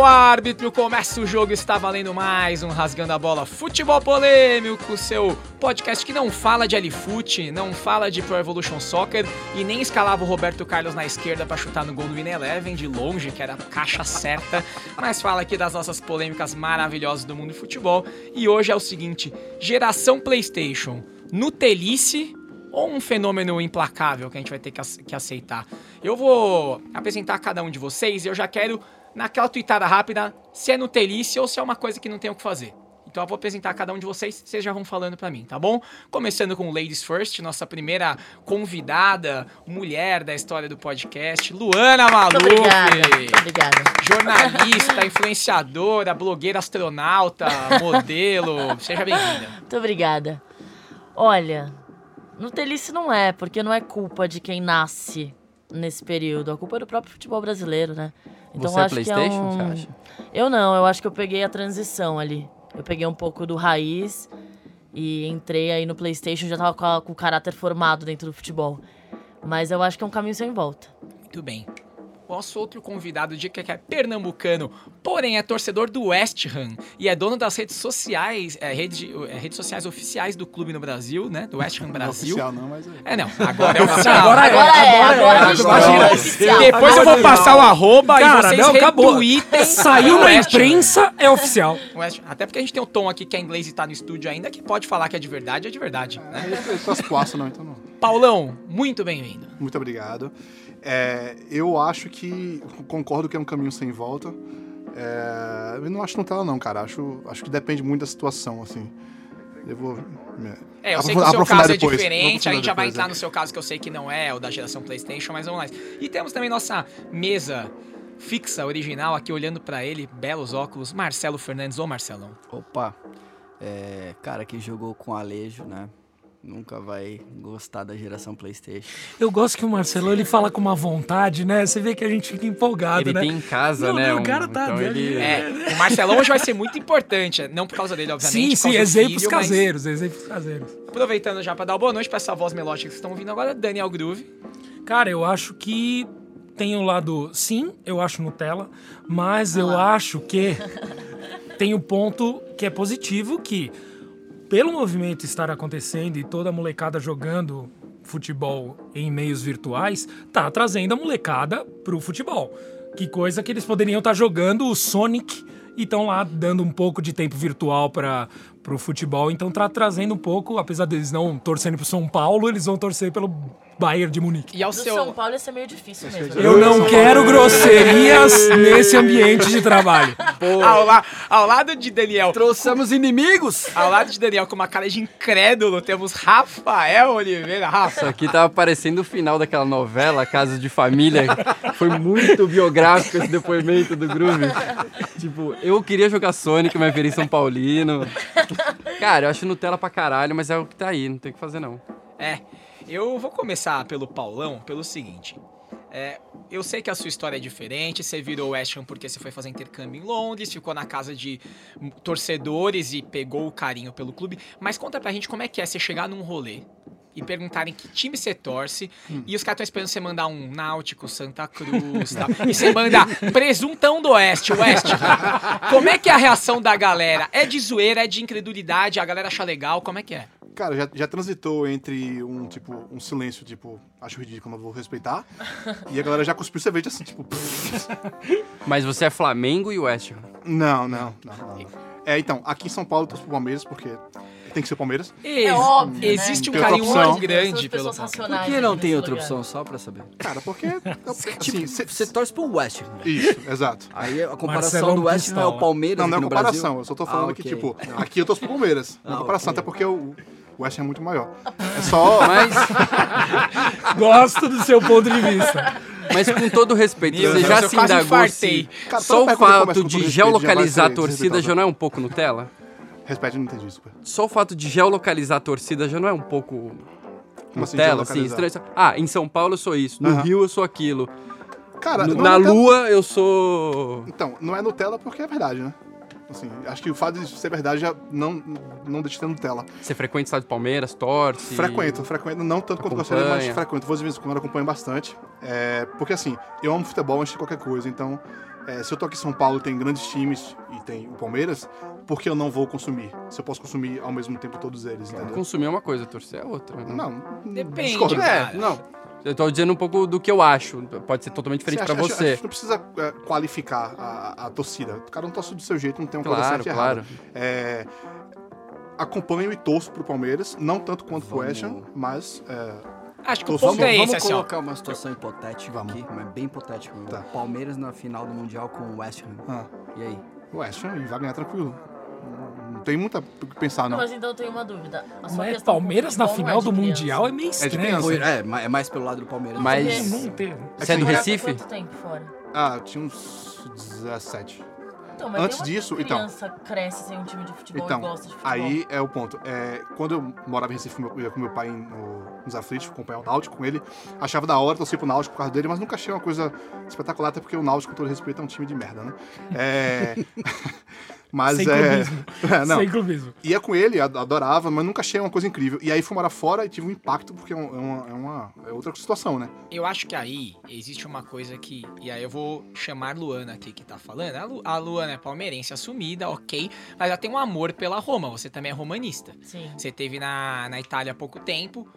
ao árbitro, começa o jogo, está valendo mais um Rasgando a Bola Futebol Polêmico, seu podcast que não fala de L-Foot, não fala de Pro Evolution Soccer e nem escalava o Roberto Carlos na esquerda para chutar no gol do Win Eleven de longe, que era a caixa certa, mas fala aqui das nossas polêmicas maravilhosas do mundo do futebol. E hoje é o seguinte, geração Playstation, Nutelice ou um fenômeno implacável que a gente vai ter que aceitar? Eu vou apresentar cada um de vocês e eu já quero naquela tweetada rápida se é Nutelice ou se é uma coisa que não tem o que fazer. Então eu vou apresentar cada um de vocês, vocês já vão falando para mim, tá bom? Começando com Ladies First, nossa primeira convidada, mulher da história do podcast, Luana Maluf. Obrigada. Obrigada. Jornalista, influenciadora, blogueira astronauta, modelo. Seja bem-vinda. Muito obrigada. Olha, Nutelice não é, porque não é culpa de quem nasce nesse período. A culpa é do próprio futebol brasileiro, né? Então, você é Playstation, é um... você acha? Eu não, eu acho que eu peguei a transição ali. Eu peguei um pouco do raiz e entrei aí no Playstation, já tava com, a, com o caráter formado dentro do futebol. Mas eu acho que é um caminho sem volta. Muito bem nosso outro convidado de que é pernambucano, porém é torcedor do West Ham e é dono das redes sociais, é, rede, é, redes sociais oficiais do clube no Brasil, né? Do West Ham Brasil. Não é oficial não, mas é. É, não. Agora é oficial. Agora, agora é. Agora, é, agora é oficial. Depois eu vou passar o arroba Cara, e vocês não, retweetem. Saiu na imprensa, é oficial. Até porque a gente tem o Tom aqui que é inglês e tá no estúdio ainda, que pode falar que é de verdade, é de verdade. É, né? Eu quase não, então não. Paulão, muito bem-vindo. Muito obrigado. É, eu acho que. Concordo que é um caminho sem volta. É, eu não acho Nutella, não, cara. Acho, acho que depende muito da situação, assim. Eu vou. É, eu sei que o seu caso é depois. é diferente, a gente já vai entrar é. no seu caso que eu sei que não é o da geração PlayStation, mas vamos lá. E temos também nossa mesa fixa, original, aqui olhando para ele, belos óculos, Marcelo Fernandes ou Marcelão. Opa, é, cara que jogou com Alejo, né? Nunca vai gostar da geração PlayStation. Eu gosto que o Marcelo ele fala com uma vontade, né? Você vê que a gente fica empolgado, ele né? Ele tem em casa, não, né? Não, o cara tá então ele... é, O Marcelão hoje vai ser muito importante, não por causa dele, obviamente. Sim, sim, exemplos filho, caseiros, mas... exemplos caseiros. Aproveitando já para dar boa noite para essa voz melódica que vocês estão ouvindo agora, Daniel Groove. Cara, eu acho que tem o um lado, sim, eu acho Nutella, mas ah. eu acho que tem o um ponto que é positivo que pelo movimento estar acontecendo e toda a molecada jogando futebol em meios virtuais, tá trazendo a molecada pro futebol. Que coisa que eles poderiam estar tá jogando o Sonic e estão lá dando um pouco de tempo virtual para pro futebol, então tá trazendo um pouco, apesar deles não torcerem pro São Paulo, eles vão torcer pelo Bayern de Munique. E ao seu... São Paulo ia ser meio difícil mesmo. Eu não quero grosserias nesse ambiente de trabalho. Ao, la... ao, lado de Daniel. Trouxemos inimigos! Ao lado de Daniel, com uma cara de incrédulo, temos Rafael Oliveira. Rafa. Isso aqui tava parecendo o final daquela novela, Casa de Família. Foi muito biográfico esse depoimento do Groove. Tipo, eu queria jogar Sonic, mas virei São Paulino. Cara, eu acho Nutella pra caralho, mas é o que tá aí, não tem o que fazer não. É, eu vou começar pelo Paulão, pelo seguinte. É, eu sei que a sua história é diferente, você virou West Ham porque você foi fazer intercâmbio em Londres, ficou na casa de torcedores e pegou o carinho pelo clube, mas conta pra gente como é que é você chegar num rolê e perguntarem que time você torce. Hum. E os caras estão esperando você mandar um Náutico, Santa Cruz, tal. e você manda Presuntão do Oeste, Oeste. Como é que é a reação da galera? É de zoeira, é de incredulidade, a galera acha legal, como é que é? Cara, já, já transitou entre um, tipo, um silêncio, tipo, acho ridículo, não vou respeitar. e a galera já cuspiu cerveja assim, tipo. Mas você é Flamengo e West Ham? Não, não, não, não. É, então, aqui em São Paulo eu torço pro Palmeiras, porque tem que ser o Palmeiras. É óbvio, né? Existe né? um carinho muito grande pelo Palmeiras. Por que não tem outra opção, só pra saber? Cara, porque... assim, você torce pro West Ham. Isso, exato. Aí a comparação Marcelão do West Ham é o Palmeiras Não, não é comparação. Brasil? Eu só tô falando ah, okay. que, tipo, aqui eu torço pro Palmeiras. Não é comparação, okay. até porque o... O West é muito maior. É só. Mas. Gosto do seu ponto de vista. Mas com todo respeito, Meu você já se indagou se só o fato de geolocalizar a torcida já não é um pouco Nutella? Respeito, não entendi isso. Só o fato de geolocalizar a torcida já não é um pouco Como assim, Nutella, assim, estranho. Ah, em São Paulo eu sou isso, no Rio eu sou aquilo. Cara, na é Lua eu sou. Então, não é Nutella porque é verdade, né? Assim, acho que o fato de ser verdade já não, não deixa de ter Nutella. Você frequenta o estádio do Palmeiras, torce? Frequento, frequento. Não tanto quanto gostaria, mas Acompanha. frequento. Vou de vez em quando, acompanho bastante. É, porque assim, eu amo futebol antes de qualquer coisa. Então, é, se eu tô aqui em São Paulo tem grandes times e tem o Palmeiras, por que eu não vou consumir? Se eu posso consumir ao mesmo tempo todos eles, entendeu? Consumir é uma coisa, torcer é outra. né? Não, Depende, discordo. cara. É, não. Eu tô dizendo um pouco do que eu acho. Pode ser totalmente diferente acha- você. acho que não precisa é, qualificar a, a torcida. O cara não torce do seu jeito, não tem uma coisa Claro, certa e claro. É, acompanho e torço pro Palmeiras, não tanto quanto pro Vamos- Ham, mas é, Acho que o ponto Vamos, é esse, vamos assim, ó. colocar uma situação hipotética Vamos. aqui, mas bem hipotética. Tá. Palmeiras na final do Mundial com o West Ham. ah, E aí? o West Ham vai ganhar tranquilo. Não- tem muito o que pensar, não. Mas então eu tenho uma dúvida. A sua Mas com Palmeiras na final é do criança. Mundial é meio de estranho. criança. Foi- é, ma- é mais pelo lado do Palmeiras. Mas-. Você é do Assim, Recife? Quanto tempo fora? Ah, eu tinha uns 17. Então, mas Antes disso, então. criança cresce sem um time de futebol Então, e gosta de futebol. aí é o ponto. É, quando eu morava em Recife, eu ia com meu pai no, nos aflitos, acompanhar o Náutico com ele. Achava da hora torcer pro Náutico por causa dele, mas nunca achei uma coisa espetacular, até porque o Náutico, com todo respeito, é um time de merda, né? É... mas Sem é... clubismo. é... Não, Sem clubismo. ia com ele, ad- adorava, mas nunca achei uma coisa incrível. E aí fui morar fora e tive um impacto, porque é, é uma, é uma- é outra situação, né? Eu acho que aí existe uma coisa que. E aí eu vou chamar Luana aqui que tá falando. A, Lu, a Luana é palmeirense assumida, ok. Mas ela tem um amor pela Roma. Você também é romanista. Sim. Você teve na, na Itália há pouco tempo.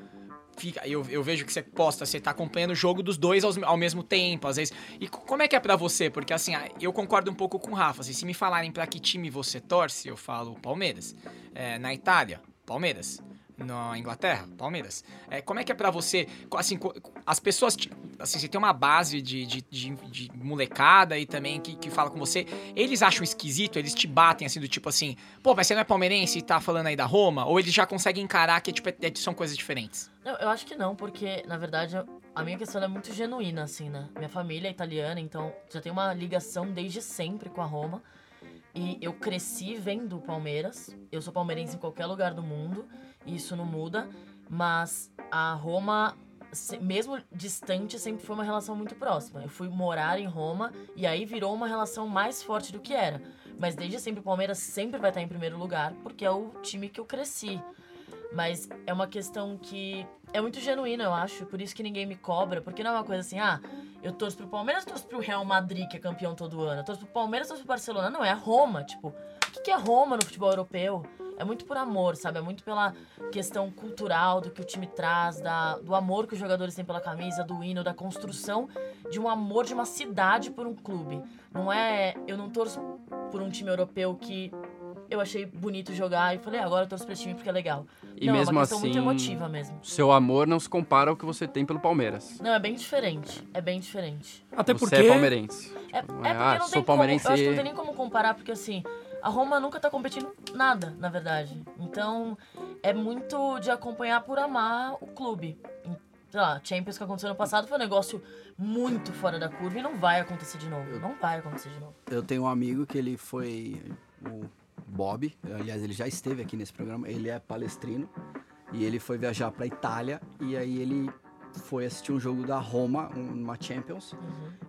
Fica, eu, eu vejo que você posta, você tá acompanhando o jogo dos dois ao, mesmo tempo, às vezes. E co- como é que é pra você? Porque assim, ah, eu concordo um pouco com o Rafa. assim, se me falarem pra que time você torce, eu falo Palmeiras. É, na Itália, Palmeiras. Na Inglaterra, Palmeiras. É, como é que é pra você? Assim, as pessoas. Assim, você tem uma base de, de, de- de molecada e também que, que fala com você. Eles acham esquisito, eles te batem assim, do tipo assim, pô, mas você não é palmeirense e tá falando aí da Roma? Ou eles já conseguem encarar que tipo, é- é- são coisas diferentes? Não, eu acho que não, porque, na verdade, a minha questão é muito genuína, assim, né? Minha família é italiana, então já tem uma ligação desde sempre com a Roma. E eu cresci vendo o Palmeiras. Eu sou palmeirense em qualquer lugar do mundo, isso não muda. Mas a Roma, mesmo distante, sempre foi uma relação muito próxima. Eu fui morar em Roma e aí virou uma relação mais forte do que era. Mas desde sempre o Palmeiras sempre vai estar em primeiro lugar, porque é o time que eu cresci. Mas é uma questão que é muito genuína, eu acho. Por isso que ninguém me cobra. Porque não é uma coisa assim, ah, eu torço pro Palmeiras, torço pro Real Madrid, que é campeão todo ano. Eu torço pro Palmeiras, torço pro Barcelona. Não, é a Roma. Tipo, o que é Roma no futebol europeu? É muito por amor, sabe? É muito pela questão cultural do que o time traz, da, do amor que os jogadores têm pela camisa, do hino, da construção de um amor de uma cidade por um clube. Não é. Eu não torço por um time europeu que eu achei bonito jogar e falei, ah, agora eu torço pra esse time porque é legal. E não, é mesmo uma questão assim, muito emotiva mesmo. seu amor não se compara ao que você tem pelo Palmeiras. Não, é bem diferente. É bem diferente. Até você porque. é palmeirense. É, é Tipo, porque ah, não sou tem palmeirense. como. Eu acho que não tem nem como comparar, porque assim, a Roma nunca tá competindo nada, na verdade. Então, é muito de acompanhar por amar o clube. Sei lá, Champions que aconteceu no passado foi um negócio muito fora da curva e não vai acontecer de novo. Não vai acontecer de novo. Eu tenho um amigo que ele foi o Bob, aliás, ele já esteve aqui nesse programa, ele é palestrino e ele foi viajar pra Itália e aí ele foi assistir um jogo da Roma, um- uma Champions,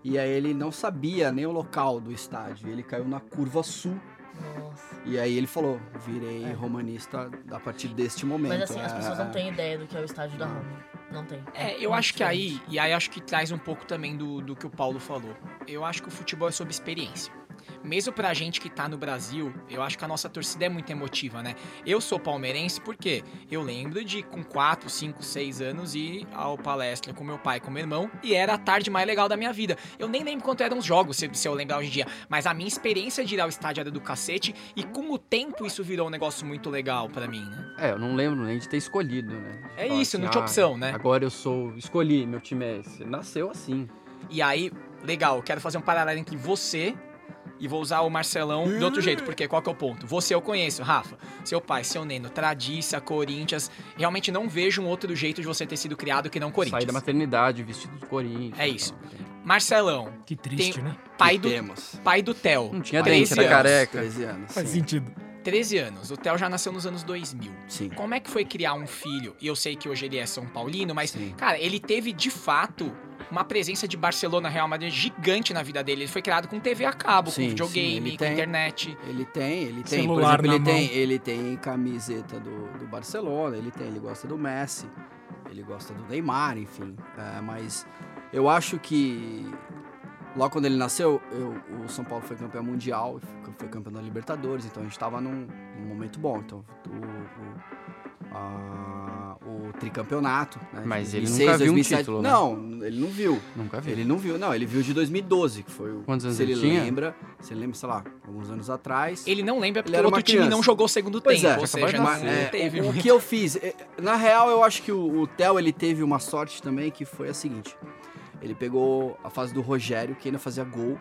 e aí ele não sabia nem o local do estádio, ele caiu na curva sul Nossa. e aí ele falou, virei romanista a partir deste momento. Mas assim, as É, pessoas não têm ideia do que é o estádio da Roma. Não tem. É, eu muito acho que aí, e aí acho que traz um pouco também do, do que o Paulo falou. Eu acho que o futebol é sobre experiência. Mesmo pra gente que tá no Brasil, eu acho que a nossa torcida é muito emotiva, né? Eu sou palmeirense porque eu lembro de, com 4, 5, 6 anos, ir ao palestra com meu pai e com meu irmão, e era a tarde mais legal da minha vida. Eu nem lembro quanto eram os jogos, se, se eu lembrar hoje em dia, mas a minha experiência de ir ao estádio era do cacete, e com o tempo isso virou um negócio muito legal pra mim, né? É, eu não lembro nem de ter escolhido, né? É isso, não tinha opção, né? Agora eu sou. Escolhi, meu time é esse. Nasceu assim. E aí, legal, quero fazer um paralelo entre você e vou usar o Marcelão de outro jeito, porque qual que é o ponto? Você eu conheço, Rafa, seu pai, seu Neno, Tradiça, Corinthians, realmente não vejo um outro jeito de você ter sido criado que não Corinthians. da maternidade, vestido de Corinthians. É isso. Marcelão, Que triste, Tem- né? pai do, temos. pai do Theo. Não tinha 13 dente, era anos. careca. 13 anos. Faz sim. sentido. 13 anos. O Theo já nasceu nos anos 2000. Sim. Como é que foi criar um filho? E eu sei que hoje ele é São Paulino, mas, Sim. cara, ele teve de fato uma presença de Barcelona Real Madrid gigante na vida dele. Ele foi criado com TV a cabo, Sim, com sim, videogame, ele com tem. internet. Ele tem, ele tem. Por Celular exemplo, ele na tem, mão. ele tem camiseta do, do Barcelona, ele tem, ele gosta do Messi, ele gosta do Neymar, enfim. É, mas eu acho que logo quando ele nasceu, eu- o São Paulo foi campeão mundial, foi campeão da Libertadores, então a gente tava num, num momento bom. Então o, o, a- o tricampeonato, né? Mas ele 2006, nunca viu um 2007. título, né? Não, ele não viu. Nunca vi. Ele não viu, não, ele viu de 2012, que foi o. Quantos anos se ele ele tinha? lembra, se ele lembra, sei lá, alguns anos atrás. Ele não lembra porque o outro time criança. não jogou o segundo Pois tempo, é, ou seja, Mas, é, teve o, o que eu fiz, é, na real, eu acho que o, o Theo ele teve uma sorte também que foi a seguinte: ele pegou a fase do Rogério, que ainda fazia gol.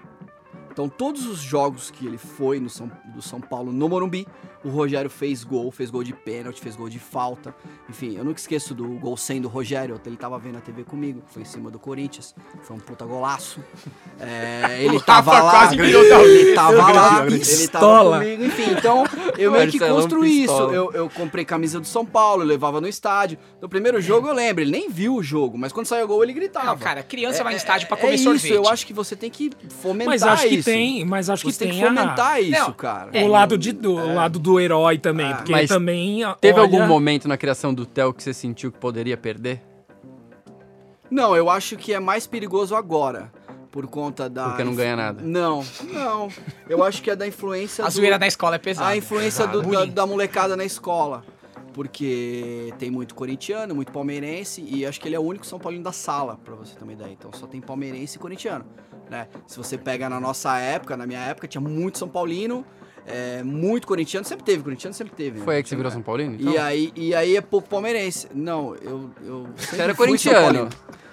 Então, todos os jogos que ele foi no São, do São Paulo no Morumbi, o Rogério fez gol, fez gol de pênalti, fez gol de falta. Enfim, eu nunca esqueço do gol sem do Rogério, ele tava vendo a TV comigo, foi em cima do Corinthians, foi um puta golaço. É, ele O tava lá, ele tava lá, ele tava Pistola. comigo, enfim, então eu meio que Marcelão construí isso. Eu, eu comprei camisa do São Paulo, eu levava no estádio. No primeiro jogo eu lembro, ele nem viu o jogo, mas quando saiu o gol ele gritava. Não, cara, criança É- vai no estádio pra é comer isso, sorvete. eu acho que você tem que fomentar Mas acho que isso. tem, mas acho que Você tem tem que fomentar a, isso, Não, cara. o lado de do, o lado do herói também, Ah, porque mas também Teve olha- algum momento na criação do Theo que você sentiu que poderia perder? Não, eu acho que é mais perigoso agora. Por conta da. Porque não ganha nada. Não, não. Eu acho que é da influência. A do- zoeira da escola é pesada. A influência do- da, da molecada na escola. Porque tem muito corintiano, muito palmeirense, e acho que ele é o único São Paulino da sala, pra você ter uma ideia. Então só tem palmeirense e corintiano. Né? Se você pega na nossa época, na minha época, tinha muito São Paulino, é, muito corintiano, sempre teve, corintiano sempre teve. né? Foi aí que você virou São Paulino? E aí, e aí é pouco palmeirense. Não, eu. eu sempre era São corintiano.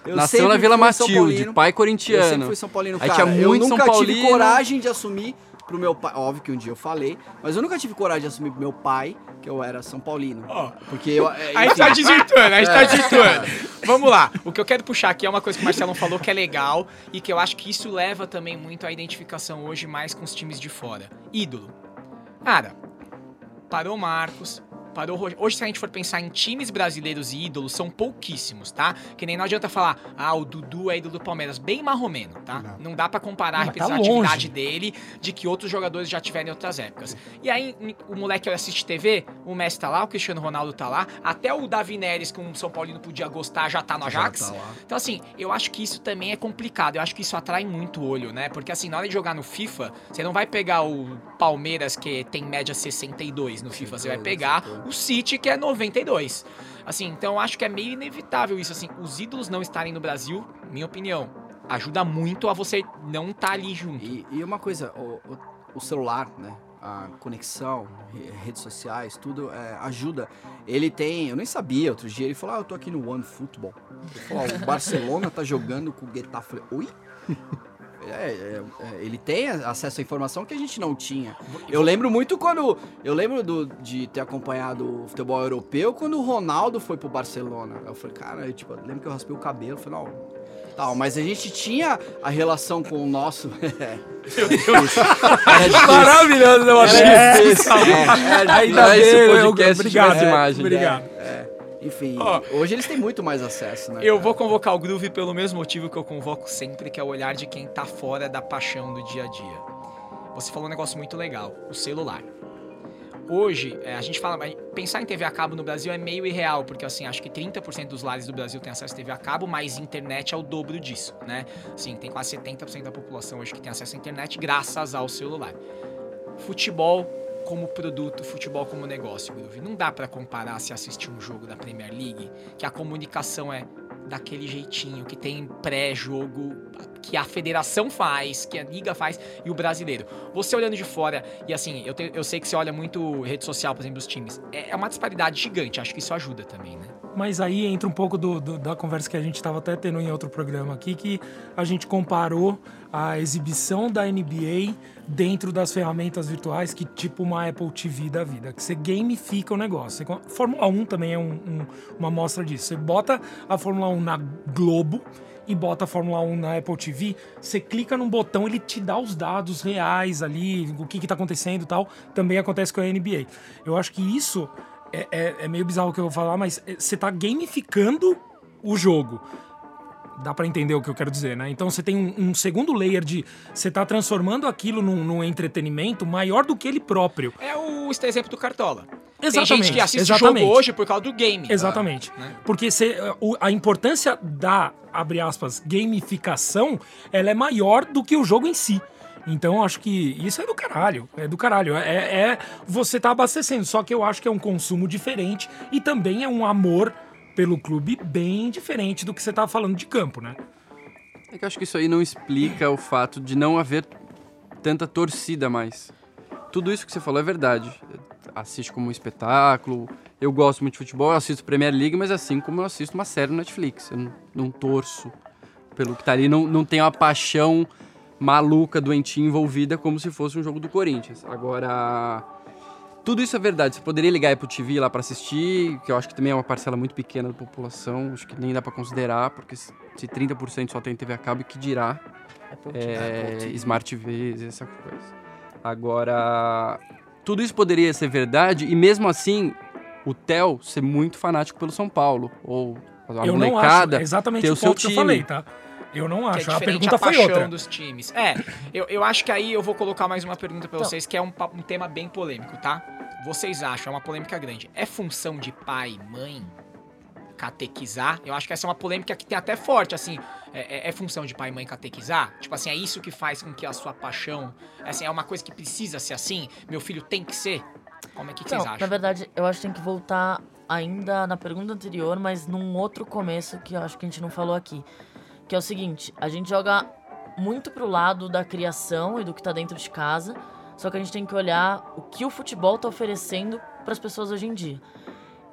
Eu Nasceu na Vila São Matilde, Paulino. pai Eu sempre corintiano. fui São Paulino, Aí cara. tinha muito eu São nunca tive Paulino. coragem de assumir pro meu pai. Óbvio que um dia eu falei, mas eu nunca tive coragem de assumir pro meu pai que eu era São Paulino. Ó. Porque eu. é, A gente tá desvirtuando, a gente É. tá desvirtuando. Vamos lá. O que eu quero puxar aqui é uma coisa que o Marcelo falou que é legal e que eu acho que isso leva também muito à identificação hoje mais com os times de fora. Ídolo. Cara, parou Marcos, parou Rogério. Hoje, se a gente for pensar em times brasileiros e ídolos, são pouquíssimos, tá? Que nem não adianta falar, ah, o Dudu é ídolo do Palmeiras. Bem marromeno, tá? Não, Não. dá pra comparar a Não, mas tá representatividade longe. dele de que outros jogadores já tiveram em outras épocas. E aí, o moleque assiste TV, o Messi tá lá, o Cristiano Ronaldo tá lá, até o Davi Neres, que um São Paulino podia gostar, já tá no Já Ajax. tá. Então, assim, eu acho que isso também é complicado. Eu acho que isso atrai muito o olho, né? Porque, assim, na hora de jogar no FIFA, você não vai pegar o Palmeiras, que tem média 62 no FIFA. Você vai 62, pegar 62. O City, que é 92. Assim, então acho que é meio inevitável isso. Assim, os ídolos não estarem no Brasil, minha opinião, ajuda muito a você não estar ali junto. E, e uma coisa, o, o- o celular, né? A conexão, re- redes sociais, tudo é, ajuda. Ele tem, eu nem sabia, outro dia ele falou, ah, eu tô aqui no One Football. Falou, "Ah, o Barcelona tá jogando com o Getafe. Falei, oi? É, é, é, ele tem acesso à informação que a gente não tinha. Eu lembro muito quando. Eu lembro do- de ter acompanhado o futebol europeu quando o Ronaldo foi pro Barcelona. Eu falei, cara, eu, tipo, eu lembro que eu raspei o cabelo. Eu falei, não. Tal, mas a gente tinha a relação com o nosso. Meu Deus. Maravilhoso, eu achei. Difícil. É, era Ainda bem, eu- podcast obrigado, tivesse imagem. Obrigado. Enfim, Ó. hoje eles têm muito mais acesso, né? Eu cara? vou convocar o Groove pelo mesmo motivo que eu convoco sempre, que é o olhar de quem tá fora da paixão do dia a dia. Você falou um negócio muito legal, o celular. Hoje, é, a gente fala, mas pensar em TV a cabo no Brasil é meio irreal, porque assim, acho que 30% dos lares do Brasil tem acesso a TV a cabo, mas internet é o dobro disso, né? Assim, tem quase 70% da população hoje que tem acesso à internet graças ao celular. Futebol como produto, futebol como negócio, Groove. Não dá pra comparar se assistir um jogo da Premier League, que a comunicação é daquele jeitinho, que tem pré-jogo, que a federação faz, que a liga faz, e o brasileiro. Você olhando de fora, e assim, eu, te- eu sei que você olha muito rede social, por exemplo, dos times, é é uma disparidade gigante, acho que isso ajuda também, né? Mas aí entra um pouco do- do- da conversa que a gente estava até tendo em outro programa aqui, que a gente comparou a exibição da NBA dentro das ferramentas virtuais, que tipo uma Apple TV da vida, que você gamifica o negócio. Você Fórmula 1 também é um- um- uma amostra disso. Você bota a Fórmula 1 na Globo e bota a Fórmula 1 na Apple TV, você clica num botão, ele te dá os dados reais ali, o que, que tá acontecendo e tal. Também acontece com a NBA. Eu acho que isso é, é- é meio bizarro o que eu vou falar, mas é, você tá gamificando o jogo. Dá pra entender o que eu quero dizer, né? Então você tem um, um segundo layer de. Você tá transformando aquilo num, num entretenimento maior do que ele próprio. É o esse exemplo do Cartola. Tem Exatamente, gente que assiste exatamente. jogo hoje por causa do game. Exatamente. né? Porque cê, o- a importância da, abre aspas, gamificação, ela é maior do que o jogo em si. Então eu acho que isso é do caralho. É do caralho. É, é você tá abastecendo. Só que eu acho que é um consumo diferente e também é um amor pelo clube bem diferente do que você tá falando de campo, né? É que eu acho que isso aí não explica o fato de não haver tanta torcida mais. Tudo isso que você falou é verdade. Assiste como um espetáculo. Eu gosto muito de futebol, eu assisto Premier League, mas assim como eu assisto uma série no Netflix. Eu não, não torço pelo que tá ali, não, não tenho a paixão maluca, doentinha envolvida como se fosse um jogo do Corinthians. Agora, tudo isso é verdade. Você poderia ligar a Apple TV lá pra assistir, que eu acho que também é uma parcela muito pequena da população, acho que nem dá pra considerar, porque se se 30% só tem TV a cabo, que dirá é, Smart TVs, essa coisa. Agora, tudo isso poderia ser verdade e mesmo assim o Theo ser muito fanático pelo São Paulo ou a eu não acho. molecada É exatamente ter o o seu ponto que eu time. falei, tá? Eu não Que é acho. a diferente pergunta a foi paixão outra. dos times. É, eu, eu acho que aí eu vou colocar mais uma pergunta pra Então. vocês, que é um, um tema bem polêmico, tá? Vocês acham, é uma polêmica grande. É função de pai e mãe catequizar? Eu acho que essa é uma polêmica que tem até forte, assim. É, é- é função de pai e mãe catequizar? Tipo assim, é isso que faz com que a sua paixão. Assim, é uma coisa que precisa ser assim? Meu filho tem que ser? Como é que, que vocês acham? na verdade, eu acho que tem que voltar ainda na pergunta anterior, mas num outro começo que eu acho que a gente não falou aqui. Que é o seguinte, a gente joga muito pro lado da criação e do que tá dentro de casa, só que a gente tem que olhar o que o futebol tá oferecendo para as pessoas hoje em dia.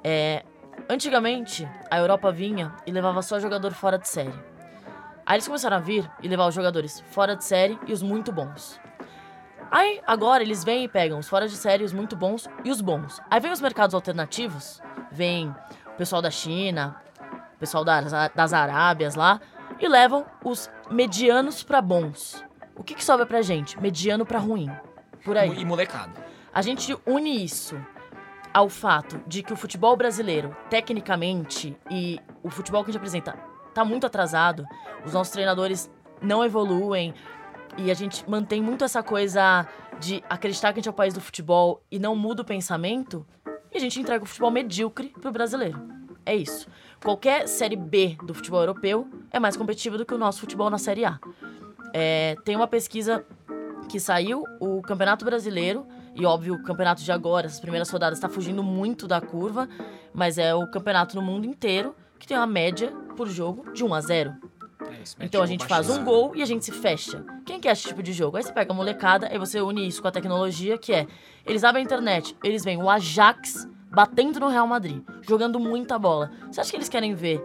É, antigamente, a Europa vinha e levava só jogador fora de série. Aí eles começaram a vir e levar os jogadores fora de série e os muito bons. Aí, agora, eles vêm e pegam os fora de série, os muito bons e os bons. Aí vem os mercados alternativos, vem o pessoal da China, o pessoal das, das Arábias lá, e levam os medianos pra bons. O que, que sobra pra gente? Mediano pra ruim. Por aí. E molecada. A gente une isso ao fato de que o futebol brasileiro, tecnicamente, e o futebol que a gente apresenta tá muito atrasado, os nossos treinadores não evoluem e a gente mantém muito essa coisa de acreditar que a gente é o país do futebol e não muda o pensamento, e a gente entrega o futebol medíocre pro brasileiro. É isso. Qualquer série B do futebol europeu é mais competitiva do que o nosso futebol na série A. É, tem uma pesquisa que saiu, o Campeonato Brasileiro, e óbvio, o campeonato de agora, essas primeiras rodadas, está fugindo muito da curva, mas é o campeonato no mundo inteiro que tem uma média por jogo de 1 a 0. É isso, Então a gente faz um gol e a gente se fecha. Quem quer esse tipo de jogo? Aí você pega a molecada, aí você une isso com a tecnologia, que é... Eles abrem a internet, eles veem o Ajax batendo no Real Madrid, jogando muita bola. Você acha que eles querem ver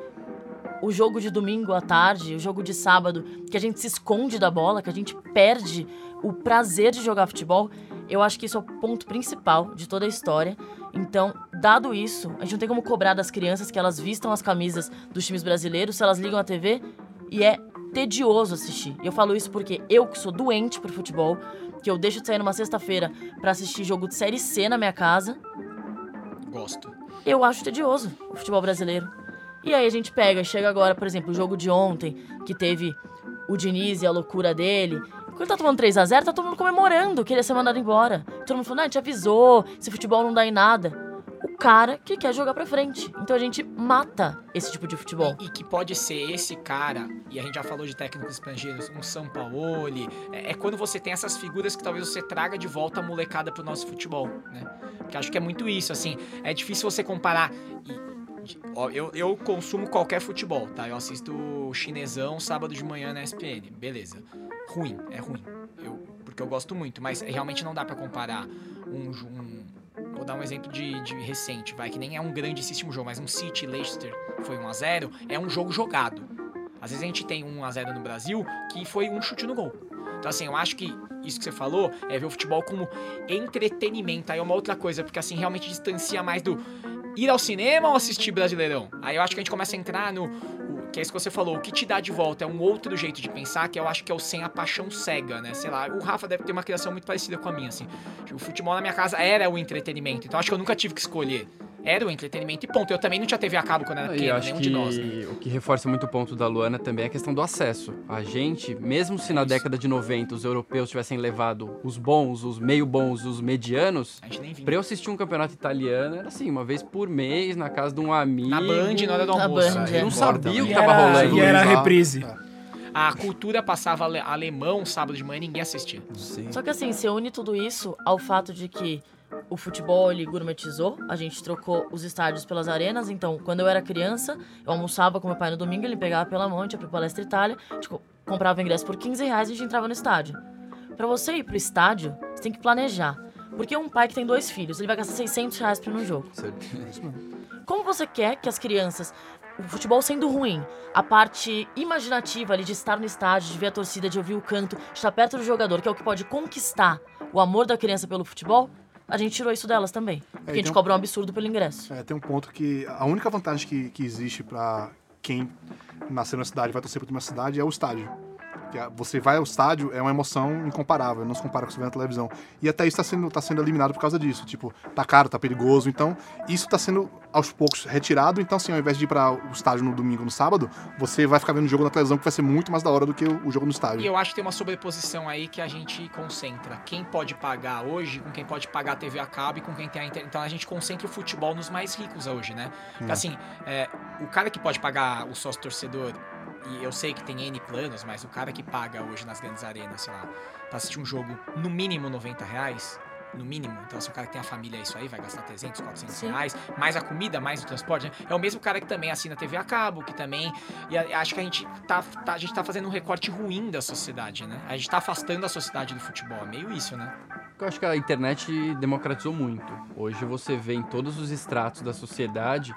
o jogo de domingo à tarde, o jogo de sábado, que a gente se esconde da bola, que a gente perde o prazer de jogar futebol? Eu acho que isso é o ponto principal de toda a história. Então, dado isso, a gente não tem como cobrar das crianças que elas vistam as camisas dos times brasileiros se elas ligam a TV e é tedioso assistir. Eu falo isso porque eu que sou doente por futebol, que eu deixo de sair numa sexta-feira pra assistir jogo de série C na minha casa, Gosto. eu acho tedioso o futebol brasileiro. E aí a gente pega, chega agora, por exemplo, o jogo de ontem, que teve o Diniz e a loucura dele. Quando tá tomando 3 a 0 tá todo mundo comemorando que ele ia ser mandado embora. Todo mundo falando, a gente avisou, esse futebol não dá em nada. Cara que quer jogar pra frente. Então a gente mata esse tipo de futebol. E, e que pode ser esse cara, e a gente já falou de técnicos estrangeiros, um Sampaoli, é, é quando você tem essas figuras que talvez você traga de volta a molecada pro nosso futebol, né? Porque acho que é muito isso, assim, é difícil você comparar. e- eu, eu consumo qualquer futebol, tá? Eu assisto chinesão sábado de manhã na SPN, beleza. Ruim, é ruim. Eu, porque eu gosto muito, mas realmente não dá pra comparar um, um Vou dar um exemplo de, de recente, vai, que nem é um grandíssimo jogo, mas um City Leicester foi 1x0, é um jogo jogado. Às vezes a gente tem 1x0 no Brasil que foi um chute no gol. Então, assim, eu acho que isso que você falou é ver o futebol como entretenimento. Aí é uma outra coisa, porque assim realmente distancia mais do ir ao cinema ou assistir Brasileirão. Aí eu acho que a gente começa a entrar no. Que é isso que você falou, o que te dá de volta é um outro jeito de pensar, que eu acho que é o sem a paixão cega, né? Sei lá, o Rafa deve ter uma criação muito parecida com a minha, assim. O futebol na minha casa era o entretenimento, então acho que eu nunca tive que escolher. Era o entretenimento e ponto. Eu também não tinha TV a cabo quando era E eu pequeno, acho nenhum que de nós. né? o que reforça muito o ponto da Luana também é a questão do acesso. A gente, mesmo se na década de 90 os europeus tivessem levado os bons, os meio bons, os medianos, A gente nem vinha. pra eu assistir um campeonato italiano era assim, uma vez por mês, na casa de um amigo. Na Band, na hora do Na almoço. Band, né? é. Não Embora sabia o que E tava rolando. e era a reprise. A cultura passava ale- alemão sábado de manhã ninguém assistia. Sim. Só que assim, você une tudo isso ao fato de que o futebol ele gourmetizou, a gente trocou os estádios pelas arenas, então quando eu era criança, eu almoçava com meu pai no domingo, ele pegava pela gente ia pra Palestra Itália, a gente co- comprava ingresso por 15 reais e a gente entrava no estádio. Pra você ir pro estádio, você tem que planejar. Porque um pai que tem dois filhos, ele vai gastar 600 reais pra ir no jogo. Como você quer que as crianças, o futebol sendo ruim, a parte imaginativa ali de estar no estádio, de ver a torcida, de ouvir o canto, de estar perto do jogador, que é o que pode conquistar o amor da criança pelo futebol, a gente tirou isso delas também. Porque a gente então- cobra um absurdo pelo ingresso. É, tem um ponto que a única vantagem que, que existe pra quem nasceu na cidade e vai torcer pra uma cidade é o estádio. Que Você vai ao estádio, é uma emoção incomparável, não se compara com o que você vê na televisão. E até isso tá sendo, tá sendo eliminado por causa disso. Tipo, tá caro, tá perigoso. Então, isso tá sendo aos poucos retirado. Então, assim, ao invés de ir para o estádio no domingo, no sábado, você vai ficar vendo o jogo na televisão, que vai ser muito mais da hora do que o, o jogo no E estádio. eu acho que tem uma sobreposição aí que a gente concentra. Quem pode pagar hoje com quem pode pagar a TV a cabo e com quem tem a internet. Então a gente concentra o futebol nos mais ricos hoje, né? Porque assim, é, o cara que pode pagar o sócio torcedor, e eu sei que tem N planos, mas o cara que paga hoje nas grandes arenas, sei lá, pra assistir um jogo no mínimo 90 reais. No mínimo, então se o cara que tem a família isso aí vai gastar 300, 400 Sim. reais, mais a comida, mais o transporte, né? É o mesmo cara que também assina TV a cabo, que também e a- acho que a gente tá, tá- a gente tá fazendo um recorte ruim da sociedade, né? A gente tá afastando a sociedade do futebol. É meio isso, né? Eu acho que a internet democratizou muito. Hoje você vê em todos os estratos da sociedade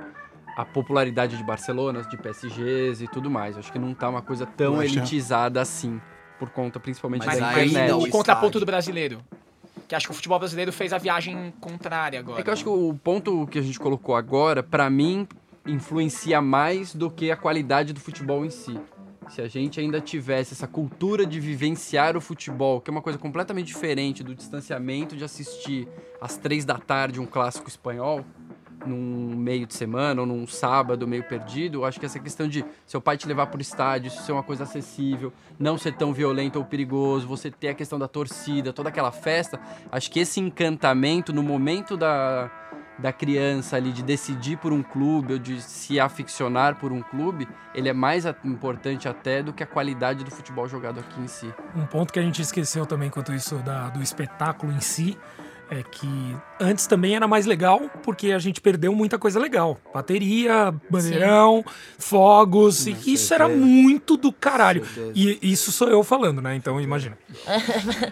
a popularidade de Barcelona, de PSGs e tudo mais. Acho que não tá uma coisa tão Poxa. elitizada assim, por conta principalmente Mas da internet. o o contraponto estádio. do brasileiro. Que acho que o futebol brasileiro fez a viagem contrária agora. É que eu acho que o ponto que a gente colocou agora, pra mim, influencia mais do que a qualidade do futebol em si. Se a gente ainda tivesse essa cultura de vivenciar o futebol, que é uma coisa completamente diferente do distanciamento de assistir às três da tarde um clássico espanhol, num meio de semana ou num sábado meio perdido, acho que essa questão de seu pai te levar pro estádio, isso ser uma coisa acessível, não ser tão violento ou perigoso, você ter a questão da torcida, toda aquela festa, acho que esse encantamento no momento da, da criança ali de decidir por um clube ou de se aficionar por um clube, ele é mais importante até do que a qualidade do futebol jogado aqui em si. Um ponto que a gente esqueceu também quanto isso da- do espetáculo em si é que antes também era mais legal porque a gente perdeu muita coisa legal. Bateria, bandeirão, fogos, e isso era muito do caralho. E isso sou eu falando, né? Então imagina.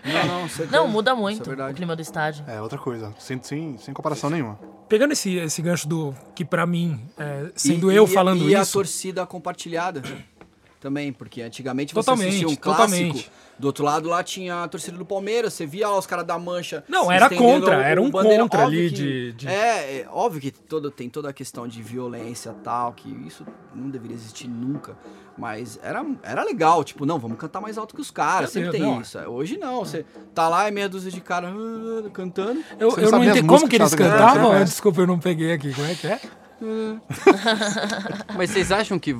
Não, não. Não, muda Isso muito é o clima do estádio. É outra coisa, sem, sem, sem comparação nenhuma. Pegando esse, esse gancho do que pra mim, é, sendo E- eu e- falando e a isso, torcida compartilhada também, porque antigamente você Totalmente, assistia um clássico, totalmente. do outro lado lá tinha a torcida do Palmeiras, você via lá os caras da Mancha. Não, era contra, o- era um contra Óbvio ali que- de- de- É, é óbvio que todo, tem toda a questão de violência e tal, que isso não deveria existir nunca. Mas era, era legal, tipo, não, vamos cantar mais alto que os caras, sempre Deus, tem não. isso. Hoje não, você tá lá e meia dúzia de cara ah, cantando. eu, Você eu não entendi como que eles cantavam. né? Desculpa, eu não peguei aqui. Como é que é? Mas vocês acham que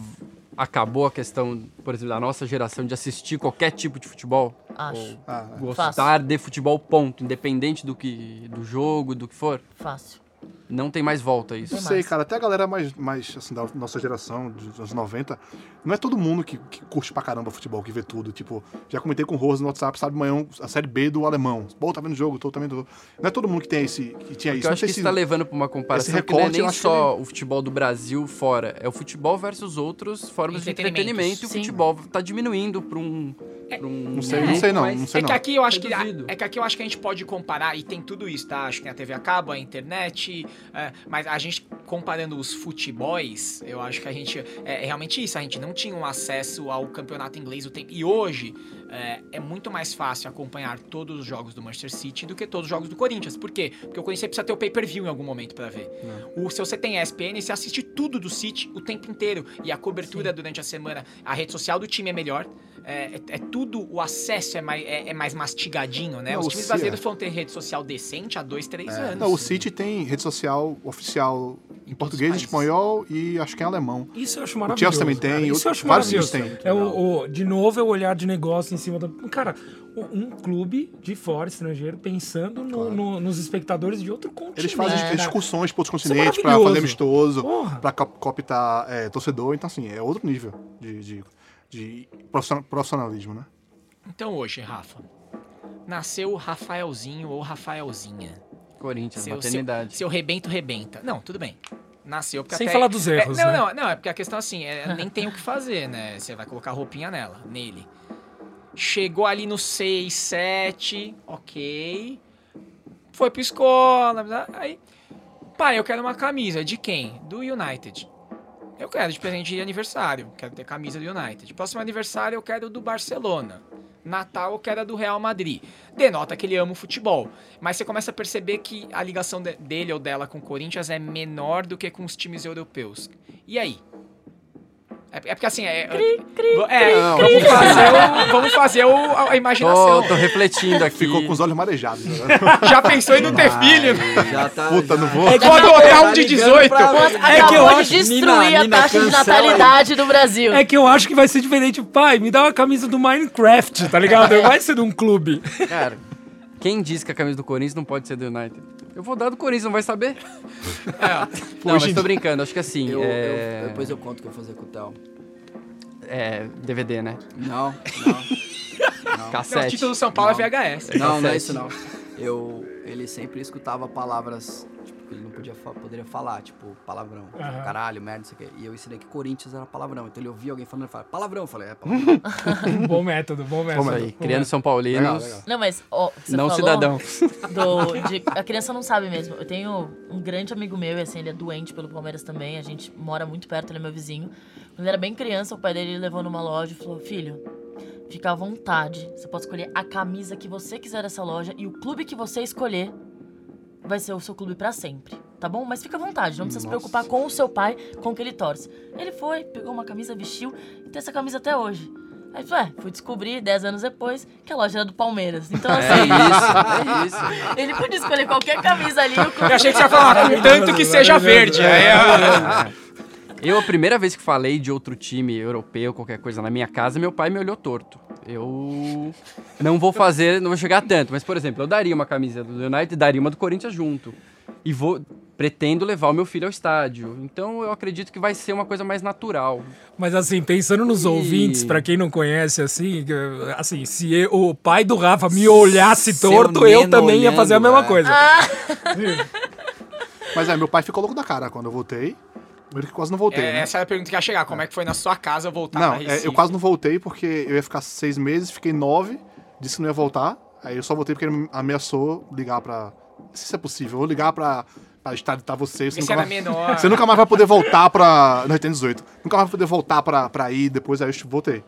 acabou a questão, por exemplo, da nossa geração de assistir qualquer tipo de futebol? Acho. Ah, Gostar Fácil. de futebol, ponto. Independente do que do jogo, do que for. Fácil. Não tem mais volta isso. Não sei, cara. Até a galera mais, mais assim, da nossa geração, dos anos 90, não é todo mundo que, que curte pra caramba futebol, que vê tudo. Tipo, já comentei com o Rose no WhatsApp, sabe, amanhã a série B do alemão. Pô, tá vendo o jogo, tô também. Tô... Não é todo mundo que tem esse. que tinha isso. Eu acho que se- isso tá levando pra uma comparação esse que não é recorte, nem acho que só o futebol do Brasil fora. É o futebol versus outras formas de entretenimento. E o futebol tá diminuindo pra um... Pra um Não sei, não sei não, mais- não sei É que aqui eu acho que é que aqui eu acho que a gente pode comparar e tem tudo isso, tá? Acho que tem a TV a cabo, a internet, é, mas a gente comparando os futebols, eu acho que a gente. É, é realmente isso, a gente não tinha um acesso ao campeonato inglês o tempo. E hoje é, é muito mais fácil acompanhar todos os jogos do Manchester City do que todos os jogos do Corinthians. Por quê? Porque o Corinthians precisa ter o pay-per-view em algum momento pra ver. O, se você tem ESPN, você assiste tudo do City o tempo inteiro. E a cobertura durante a semana, a rede social do time é melhor. É, é- é tudo, o acesso é mais, é, é mais mastigadinho, né? Não, Os o times brasileiros vão ter rede social decente há dois, três anos. Não, o City tem rede social oficial em português, em espanhol e acho que em alemão. Isso eu acho O maravilhoso. Chelsea também cara. tem, Isso eu acho vários times têm. É o, o- de novo, é o olhar de negócio em cima da. Cara, um clube de fora, estrangeiro, pensando no- no- nos espectadores de outro continente. Eles fazem cara. excursões para outros é continentes, para fazer amistoso, para cooptar é, torcedor. Então, assim, é outro nível de, de, de profissional- profissionalismo, né? Então hoje, Rafa, nasceu o Rafaelzinho ou Rafaelzinha. Corinthians, Seu, maternidade. seu, seu rebento rebenta. Não, tudo bem. Nasceu porque Sem até- falar dos erros, É, não, né? não, não, é porque a questão assim, é, nem tem o que fazer, né? Você vai colocar roupinha nela, nele. Chegou ali no 6, 7, ok. Foi pra escola, aí. Pai, eu quero uma camisa. De quem? Do United. Eu quero de presente de aniversário. Quero ter camisa do United. Próximo aniversário eu quero do Barcelona. Natal eu quero do Real Madrid. Denota que ele ama o futebol. Mas você começa a perceber que a ligação de- dele ou dela com o Corinthians é menor do que com os times europeus. E aí? É, é porque assim, é. é, Não. vamos fazer, o, vamos fazer o- a, a imaginação. Tô, tô refletindo aqui. Ficou com os olhos marejados. Né? Já pensou em não ter filho? Já tá. Puta, já- não vou. Vou adotar um Tá de ligando 18. pra mim. É que eu acho- de destruir Nina, a Nina, taxa de cancela aí. natalidade do Brasil. É que eu acho que vai ser diferente. Pai, me dá uma camisa do Minecraft, tá ligado? Vai ser de um clube. Cara, quem diz que a camisa do Corinthians não pode ser do United? Eu vou dar do Corinthians, não vai saber? Não, mas tô brincando, acho que assim, Eu, é... eu- depois eu conto o que eu vou fazer com o Theo. é DVD, né? Não, não. Não, o Cassete. título do São Paulo Não. é VHS. Não, não é Cassete. isso não. Eu, ele sempre escutava palavras ele não podia fa- poderia falar, tipo palavrão, tipo, Aham. caralho, merda, isso aqui. E eu ensinei que Corinthians era palavrão. Então ele ouvia alguém falando e falava, palavrão. Eu falei, é palavrão. bom método, bom método. Isso aí, Bom criando São Paulinos, Legal, legal. Não, mas ó, você não falou cidadão. do- de- a criança não sabe mesmo. Eu tenho um grande amigo meu, e assim, ele é doente pelo Palmeiras também. A gente mora muito perto, ele é meu vizinho. Quando ele era bem criança, o pai dele levou numa loja e falou: Filho, fica à vontade. Você pode escolher a camisa que você quiser dessa loja e o clube que você escolher vai ser o seu clube pra sempre. Tá bom? Mas fica à vontade, não precisa se preocupar com o seu pai, com o que ele torce. Ele foi, pegou uma camisa, vestiu e tem essa camisa até hoje. Aí ele falou, é, fui descobrir 10 anos depois que a loja era do Palmeiras. Então, É assim, isso, é isso. ele podia escolher qualquer camisa ali. O clube Eu achei que você ia falar, contanto que seja verde. Aí, ó. Eu, a primeira vez que falei de outro time europeu, qualquer coisa na minha casa, meu pai me olhou torto. Eu não vou fazer, não vou chegar tanto, mas, por exemplo, eu daria uma camisa do United, daria uma do Corinthians junto. E vou, pretendo levar o meu filho ao estádio. Então eu acredito que vai ser uma coisa mais natural. Mas assim, pensando nos E- ouvintes, pra quem não conhece, assim, assim, se eu- o pai do Rafa me olhasse Seu torto, eu também ia fazer a olhando, mesma é. coisa. Mas é, meu pai ficou louco da cara quando eu voltei. Primeiro que quase não voltei, É, né? essa era a pergunta que ia chegar. Como é que foi na sua casa voltar Não, pra é, Recife? eu quase não voltei porque eu ia ficar seis meses, fiquei nove, disse que não ia voltar. Aí eu só voltei porque ele ameaçou ligar pra. Não sei se é possível, vou ligar pra, pra estadiar você. Você nunca, era mais, menor. você nunca mais vai poder voltar pra. Não, tem 18. Nunca mais vai poder voltar pra, pra ir depois, aí eu voltei.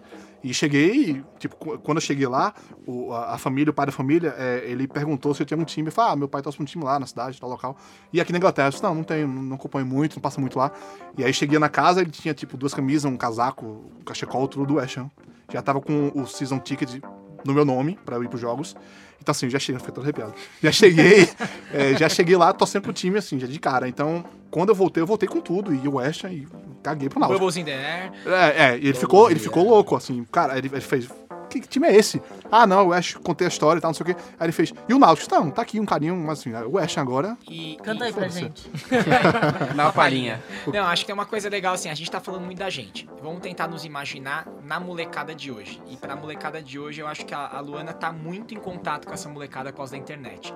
E cheguei, tipo, qu- quando eu cheguei lá, o- a, família, o pai da família, é, ele perguntou se eu tinha um time. Eu falei, ah, meu pai torce um time lá na cidade, tal local. E aqui na Inglaterra, eu disse, não, não tenho, não acompanho muito, não passa muito lá. E aí cheguei na casa, ele tinha, tipo, duas camisas, um casaco, um cachecol, tudo do West Ham. Já tava com o season ticket no meu nome, pra eu ir pros jogos. Então, assim, já cheguei, fiquei todo arrepiado. Já cheguei, é, já cheguei lá torcendo pro time, assim, já de cara. Então, quando eu voltei, eu voltei com tudo. E o West e caguei pro Náutico. Bubbles in the air. É, é, e ele ficou, ele ficou louco, assim, cara, ele, ele fez. Que, que time é esse? Ah, não, o Ash contei a história e tal, não sei o quê. Aí ele fez. E o Náutico? Não, tá aqui um carinho, mas assim, o Ash agora. E, Canta aí pra gente. Dá uma palhinha. Não, acho que tem uma coisa legal assim, a gente tá falando muito da gente. Vamos tentar nos imaginar na molecada de hoje. E pra molecada de hoje, eu acho que a, a Luana tá muito em contato com essa molecada por causa da internet.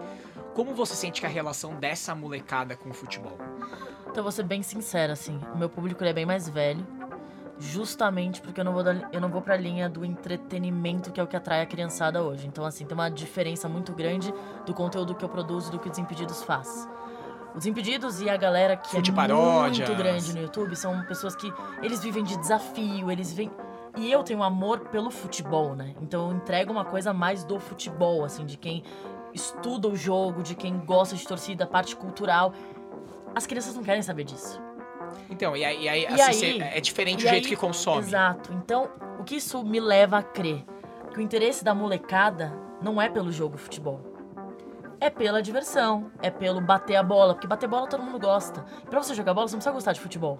Como você sente que é a relação dessa molecada com o futebol? Então, vou ser bem sincera, assim. O meu público ele é bem mais velho. Justamente porque eu não, vou da, eu não vou pra linha do entretenimento, que é o que atrai a criançada hoje. Então, assim, tem uma diferença muito grande do conteúdo que eu produzo e do que o Desimpedidos faz. Os Impedidos e a galera que Fute é paródias. muito grande no YouTube são pessoas que eles vivem de desafio, eles vivem e eu tenho amor pelo futebol, né? Então eu entrego uma coisa mais do futebol, assim, de quem estuda o jogo, de quem gosta de torcida, parte cultural. As crianças não querem saber disso. Então, e aí, e aí, E assim, aí- cê- é diferente o jeito aí- que consome. Exato. Então, o que isso me leva a crer? Que o interesse da molecada não é pelo jogo futebol. É pela diversão, é pelo bater a bola, porque bater bola todo mundo gosta. E pra você jogar bola, você não precisa gostar de futebol,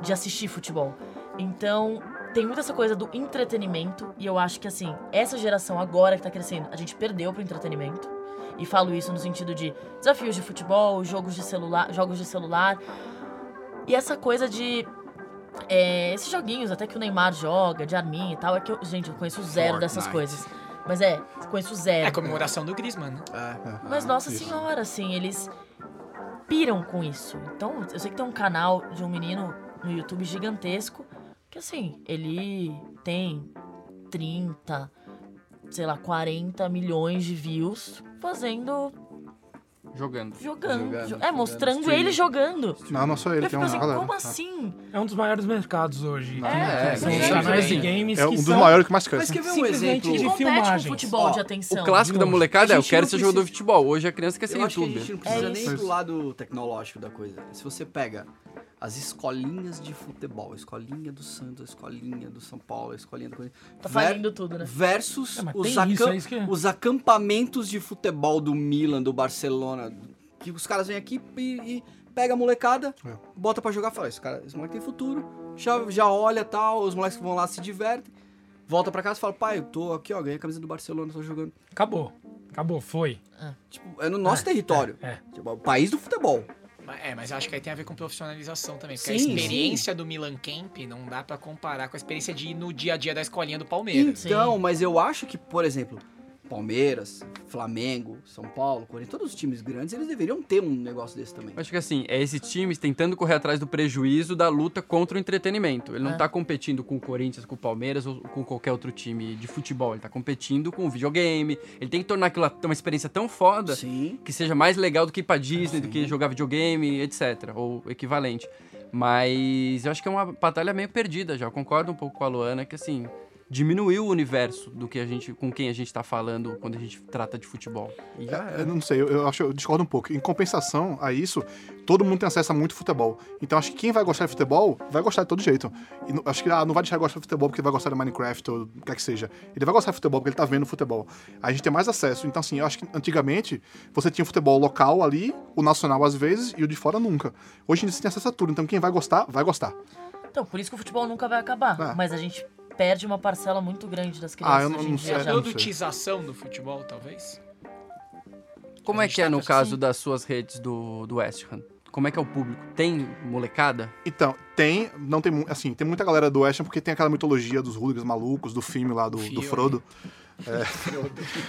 de assistir futebol. Então, tem muita essa coisa do entretenimento, e eu acho que assim, essa geração agora que tá crescendo, a gente perdeu pro entretenimento. E falo isso no sentido de desafios de futebol, jogos de celular, jogos de celular. E essa coisa de é, esses joguinhos até que o Neymar joga, de arminha e tal, é que eu, gente, eu conheço zero dessas Fortnite. coisas. Mas é, conheço zero. É a comemoração do Griezmann, né? É. Mas nossa isso. senhora, assim, eles piram com isso. Então, eu sei que tem um canal de um menino no YouTube gigantesco que assim, ele tem 30, sei lá, 40 milhões de views fazendo Jogando. jogando. Jogando, jo- é, jogando, mostrando streaming. ele jogando. Não, não sou ele, Eu tem uma assim, galera. como assim? É um dos maiores mercados hoje. É, que são é, os é, canais é. de games É um dos são... maiores que mais Mas cresce. quer ver um exemplo? de filmagens. com futebol Ó, de o atenção. O clássico da molecada é, eu quero não ser jogador de futebol. Hoje a criança quer ser que a youtuber. gente não precisa É nem pro lado tecnológico da coisa. Se você pega as escolinhas de futebol, a escolinha do Santos, a escolinha do São Paulo, a escolinha do Corinthians. Tá ver- falindo tudo, né? Versus É, os, isso, acam- é isso que é. os acampamentos de futebol do Milan, do Barcelona. Que os caras vêm aqui e, e pega a molecada, É. bota pra jogar e fala: Esse, cara, esse moleque tem futuro. Já, já olha tal, os moleques que vão lá se divertem. Volta pra casa e fala: Pai, eu tô aqui, ó, ganhei a camisa do Barcelona, tô jogando. Acabou. Acabou, foi. Tipo, é no nosso território. É. Tipo, é o país do futebol. Mas- É, mas eu acho que aí tem a ver com profissionalização também. Porque a Sim, experiência do Milan Camp não dá pra comparar com a experiência de ir no dia a dia da escolinha do Palmeiras. Então, mas eu acho que, por exemplo, Palmeiras, Flamengo, São Paulo, Corinthians, todos os times grandes, eles deveriam ter um negócio desse também. Acho que assim, é esses times tentando correr atrás do prejuízo da luta contra o entretenimento. Ele não É. tá competindo com o Corinthians, com o Palmeiras ou com qualquer outro time de futebol. Ele tá competindo com o videogame. Ele tem que tornar aquilo uma experiência tão foda Sim. que seja mais legal do que ir pra Disney, do Sim. que jogar videogame, etc. Ou equivalente. Mas eu acho que é uma batalha meio perdida já. Eu concordo um pouco com a Luana que assim. Diminuiu o universo do que a gente, com quem a gente tá falando quando a gente trata de futebol. E já É. Eu não sei, eu, eu acho, eu discordo um pouco. Em compensação a isso, todo mundo tem acesso a muito futebol. Então acho que quem vai gostar de futebol vai gostar de todo jeito. E não- acho que ah, não vai deixar de gostar de futebol porque vai gostar de Minecraft ou o que quer que seja. Ele vai gostar de futebol porque ele tá vendo futebol. A gente tem mais acesso. Então, assim, eu acho que antigamente você tinha o futebol local ali, o nacional às vezes e o de fora nunca. Hoje em dia você tem acesso a tudo. Então quem vai gostar, vai gostar. Então, por isso que o futebol nunca vai acabar. É. Mas a gente perde uma parcela muito grande das crianças Ah, eu não- não sei, não sei. Produtização do futebol, talvez? Como A é que é tá no assim. caso das suas redes do, do West Ham? Como é que é o público? Tem molecada? Então, tem, não tem, assim, tem muita galera do West Ham porque tem aquela mitologia dos hooligans malucos, do filme lá, do, do. Frodo.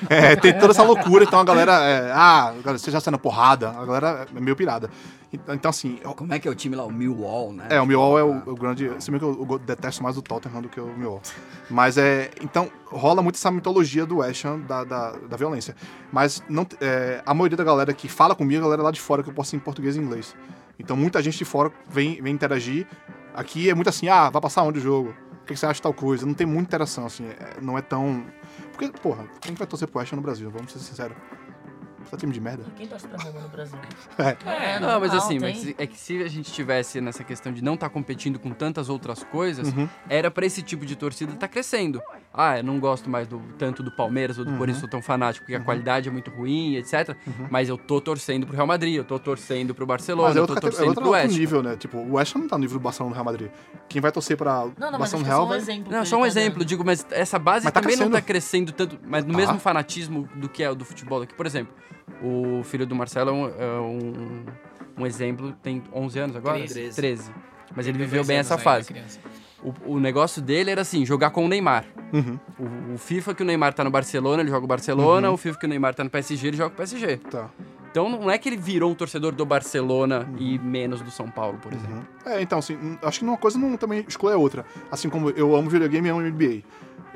É, tem toda essa loucura, então a galera, é, ah, você já saiu na porrada, a galera é meio pirada. Então, então, assim, eu- Como é que é o time lá? O Millwall, né? é, o Millwall é o, o grande, se bem que eu, eu detesto mais o Tottenham do que o Millwall. Mas é, então, rola muito essa mitologia do West Ham, da, da, da violência. Mas não, é, a maioria da galera que fala comigo é a galera lá de fora, que eu posso em português e inglês. Então muita gente de fora vem, vem interagir. Aqui é muito assim, ah, vai passar onde o jogo? O que você acha de tal coisa? Não tem muita interação, assim, é- não é tão... Porque, porra, quem vai torcer pro West no Brasil? Vamos ser sinceros. Só time de merda. Quem torce pra Roma no Brasil? É. É, Não, mas assim, mas é que se a gente tivesse nessa questão de não estar competindo com tantas outras coisas, Uhum. era pra esse tipo de torcida estar crescendo. Ah, eu não gosto mais do, tanto do Palmeiras ou do Uhum. Corinthians, sou tão fanático porque a qualidade é muito ruim, etc. Mas eu tô torcendo pro Real Madrid, eu tô torcendo pro Barcelona, Mas é eu outro, tô é torcendo outro, pro West. Nível, né? Tipo, o West Ham não tá no nível do Barcelona no Real Madrid. Quem vai torcer pra Não, não, mas Barcelona acho que é Real só um exemplo. Não, que só ele um tá exemplo, dando. digo, mas essa base Mas tá também não crescendo. tá crescendo tanto, mas no Tá. mesmo fanatismo do que é o do futebol aqui. Por exemplo, o filho do Marcelo é um, é um, um exemplo, tem 11 anos agora? Treze. 13. Mas ele Tem viveu bem essa fase. O, o negócio dele era assim, jogar com o Neymar. Uhum, O, o FIFA que o Neymar tá no Barcelona, ele joga o Barcelona. O FIFA que o Neymar tá no PSG, ele joga o PSG. tá. Então não é que ele virou um torcedor do Barcelona e menos do São Paulo, por exemplo. Uhum. É, então, assim, acho que uma coisa não também exclui a outra. Assim como eu amo videogame e amo NBA.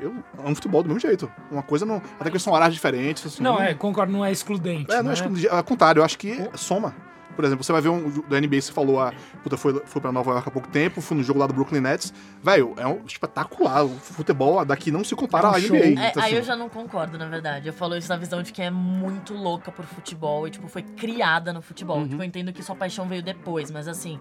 Eu amo futebol do mesmo jeito. Uma coisa não. Até que são horários diferentes. Assim, Não, é, concordo, não é excludente. É, não né? é excludente. Ao contrário, eu acho que soma. Por exemplo, você vai ver um da NBA, você falou, ah, puta, foi, foi pra Nova York há pouco tempo, fui no jogo lá do Brooklyn Nets. Velho, é um espetacular. O futebol daqui não se compara É um à show. NBA. É, Então, aí assim, eu já não concordo, na verdade. Eu falo isso na visão de quem é muito louca por futebol e, tipo, foi criada no futebol. Tipo, eu entendo que sua paixão veio depois, mas assim,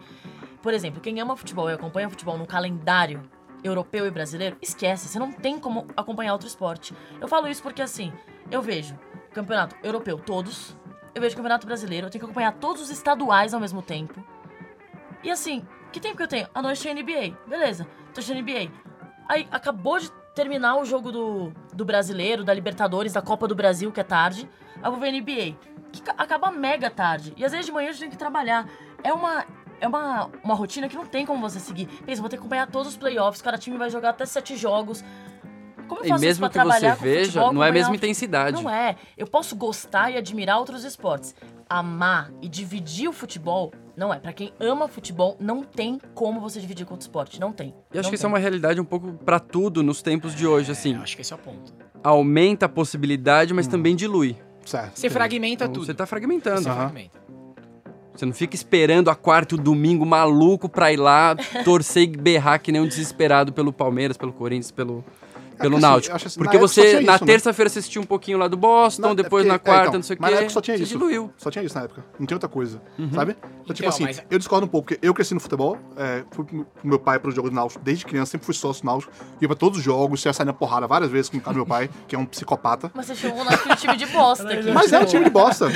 por exemplo, quem ama futebol e acompanha futebol no calendário europeu e brasileiro, esquece, você não tem como acompanhar outro esporte. Eu falo isso porque, assim, eu vejo campeonato europeu todos, eu vejo campeonato brasileiro, eu tenho que acompanhar todos os estaduais ao mesmo tempo. E assim, que tempo que eu tenho? À noite tem NBA. Beleza, tô assistindo NBA. Aí acabou de terminar o jogo do, do brasileiro, da Libertadores, da Copa do Brasil, que é tarde. Aí eu vou ver NBA. Que ca- acaba mega tarde. E às vezes de manhã a gente tem que trabalhar. É uma. É uma, uma rotina que não tem como você seguir. Pensa, eu vou ter que acompanhar todos os playoffs, cada time vai jogar até sete jogos. Como eu E faço isso mesmo pra que você veja, futebol, não é a mesma intensidade. Não é. Eu posso gostar e admirar outros esportes. Amar e dividir o futebol, não é. Pra quem ama futebol, não tem como você dividir com outro esporte. Não tem. E acho Não que isso é tem. uma realidade um pouco pra tudo nos tempos de hoje, assim. Eu acho que esse é o ponto. Aumenta a possibilidade, mas também dilui. certo. Você fragmenta Então, tudo. você tá fragmentando. Você Aham. fragmenta. Você não fica esperando a quarta e o domingo maluco pra ir lá torcer e berrar que nem um desesperado pelo Palmeiras, pelo Corinthians, pelo, pelo assim, Náutico. assim, Porque na você, na né? terça-feira, você assistiu um pouquinho lá do Boston, é depois porque- na quarta, é, então, não sei o quê. Mas na época só tinha você isso. diluiu. Só tinha isso na época. Não tinha outra coisa. Sabe? Então, tipo Então, assim, mas- eu discordo um pouco, porque eu cresci no futebol, é, fui com meu pai pro jogo do Náutico desde criança, sempre fui sócio do Náutico, ia pra todos os jogos, já saí na porrada várias vezes com o cara do meu pai, que é um psicopata. Mas você chegou naquele time de bosta aqui. Mas é um tipo, time de bosta.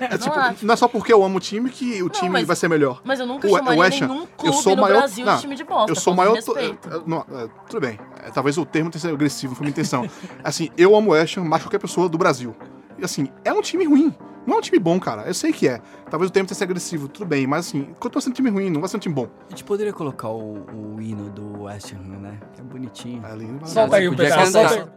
É, tipo, acho. não é só porque eu amo o time que o time mas- vai ser melhor. Mas eu nunca O- o chamaria nenhum eu clube sou o no maior- Brasil não, de time de bosta. Eu sou o maior. de é, é, tudo bem. É, talvez o termo tenha sido agressivo, não foi minha intenção. assim, eu amo o West Ham mais que qualquer pessoa do Brasil. E assim, é um time ruim. Não é um time bom, cara. Eu sei que é. Talvez o termo tenha sido agressivo, tudo bem. Mas assim, continua sendo um time ruim, não vai ser um time bom. A gente poderia colocar o, o hino do West Ham, né? Que é bonitinho. É lindo, mas- Solta aí o pedaço.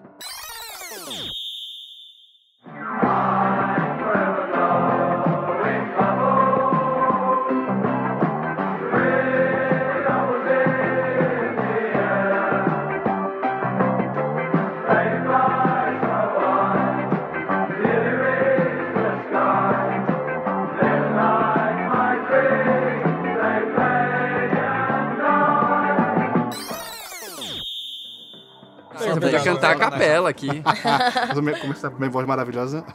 Podia cantar a capela aqui. Começar com a minha voz maravilhosa.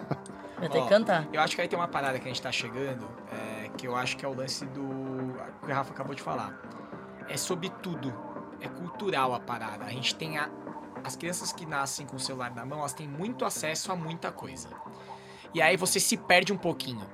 Vai ter que cantar. Eu acho que aí tem uma parada que a gente tá chegando, é, que eu acho que é o lance do. que o Rafa acabou de falar. É sobre tudo. É cultural a parada. A gente tem a. As crianças que nascem com o celular na mão, elas têm muito acesso a muita coisa. E aí você se perde um pouquinho.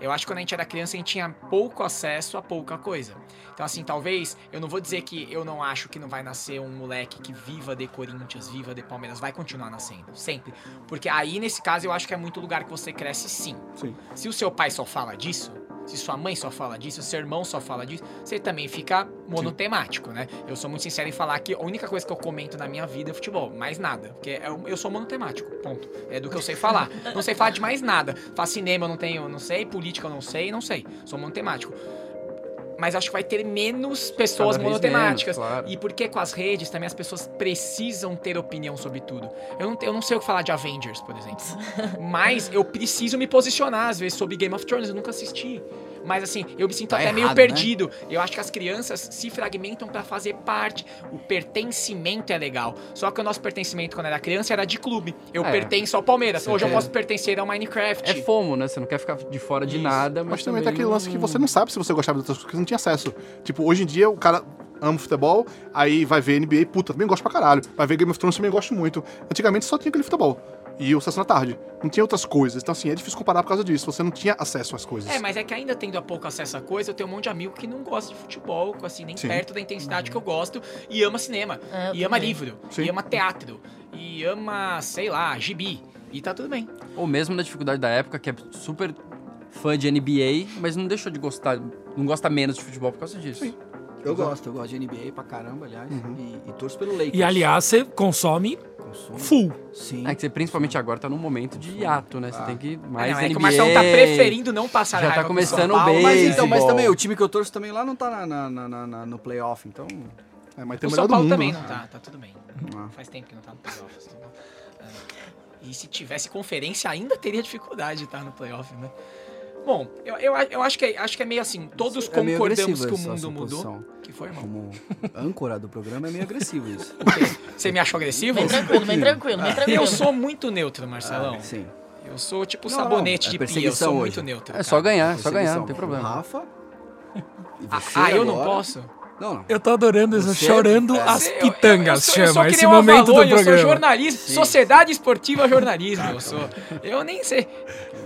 Eu acho que quando a gente era criança, a gente tinha pouco acesso a pouca coisa. Então, assim, talvez, eu não vou dizer que eu não acho que não vai nascer um moleque que viva de Corinthians, viva de Palmeiras, vai continuar nascendo, sempre. Porque aí, nesse caso, eu acho que é muito lugar que você cresce sim. Sim. Se o seu pai só fala disso, se sua mãe só fala disso, se seu irmão só fala disso, você também fica monotemático, né? Eu sou muito sincero em falar que a única coisa que eu comento na minha vida é futebol, mais nada. Porque eu, eu sou monotemático, ponto. É do que eu sei falar. Não sei falar de mais nada. Faço cinema, eu não tenho, não sei, política eu não sei, não sei. Sou monotemático. Mas acho que vai ter menos pessoas monotemáticas. menos, claro. E porque com as redes também as pessoas precisam ter opinião sobre tudo. Eu não, eu não sei o que falar de Avengers, por exemplo. Mas eu preciso me posicionar, às vezes, sobre Game of Thrones. Eu nunca assisti. Mas assim, eu me sinto Tá até meio errado, né? perdido. Eu acho que as crianças se fragmentam pra fazer parte. O pertencimento é legal. Só que o nosso pertencimento quando era criança era de clube. Eu É. pertenço ao Palmeiras. Você Hoje eu posso pertencer ao Minecraft. É fomo, né? Você não quer ficar de fora de Isso. nada, mas, Mas também tem aquele lance que você não sabe se você gostava de outras coisas, porque você não tinha acesso. Tipo, hoje em dia o cara ama futebol, aí vai ver NBA, puta, também gosto pra caralho. Vai ver Game of Thrones, também gosto muito. Antigamente só tinha aquele futebol. E o Sessão da Tarde. Não tinha outras coisas. Então, assim, é difícil comparar por causa disso. Você não tinha acesso às coisas. É, mas é que ainda tendo há pouco acesso a coisa, eu tenho um monte de amigo que não gosta de futebol, assim, nem Sim. perto da intensidade que eu gosto, e ama cinema, É, e ama também. livro, Sim. e ama teatro, e ama, sei lá, gibi. E tá tudo bem. Ou mesmo na dificuldade da época, que é super fã de NBA, mas não deixou de gostar, não gosta menos de futebol por causa disso. Sim. Eu gosto, eu gosto de NBA pra caramba, aliás. Uhum. E, e torço pelo Lakers. E aliás, você consome full. Sim. É que você principalmente agora tá num momento de hiato, né? Você tem que Ah, mais não, é que NBA. o Marcelo tá preferindo não passar Já tá com começando Paulo, bem. Mas então, mas também o time que eu torço também lá não tá na, na- na- na- na- no playoff, então. É, mas tem O o São do Paulo mundo. também né? não tá, tá tudo bem. Ah. Faz tempo que não tá no playoff. tá bom. É. E se tivesse conferência, ainda teria dificuldade de estar no playoff, né? Bom, eu, eu, eu acho, que é, acho que é meio assim, todos É concordamos que o mundo mudou. que foi, irmão? Como âncora do programa é meio agressivo isso. Você me achou agressivo? Bem tranquilo, bem tranquilo, bem tranquilo. Eu sou muito neutro, Marcelão. Sim. Eu sou tipo Não, sabonete não, é de pia, eu sou hoje. muito neutro. É só cara. ganhar, é só ganhar, não tem problema. Rafa. Ah, ah, eu não posso? Não, não. Eu tô adorando isso, chorando é, as Eu- eu- eu pitangas, sou- eu sou chama que esse momento do Avalone, Eu sou programa. jornalismo, Sociedade Esportiva Jornalismo, eu sou. Eu nem sei.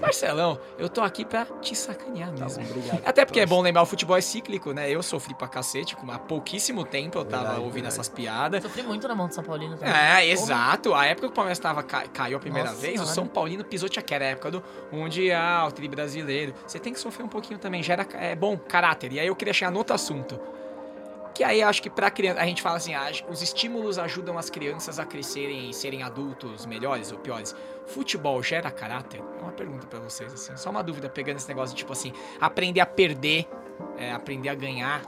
Marcelão, eu tô aqui pra te sacanear mesmo. obrigado. Até porque é bom lembrar, o futebol é cíclico, né? Eu sofri pra cacete, com há pouquíssimo tempo eu tava Verdade, ouvindo verdade. essas piadas. Sofri muito na mão do São Paulino também. É, exato. A época que o Palmeiras tava, ca- caiu a primeira Nossa vez, o Senhora. São Paulino pisoteou, que era a época do Mundial, Tri Brasileiro. Você tem que sofrer um pouquinho também, gera é bom, caráter. E aí eu queria chegar no outro assunto. Que aí acho que pra criança, a gente fala assim, ah, os estímulos ajudam as crianças a crescerem e serem adultos melhores ou piores. Futebol gera caráter? É uma pergunta pra vocês, assim. Só uma dúvida, pegando esse negócio de, tipo assim, aprender a perder, é, aprender a ganhar.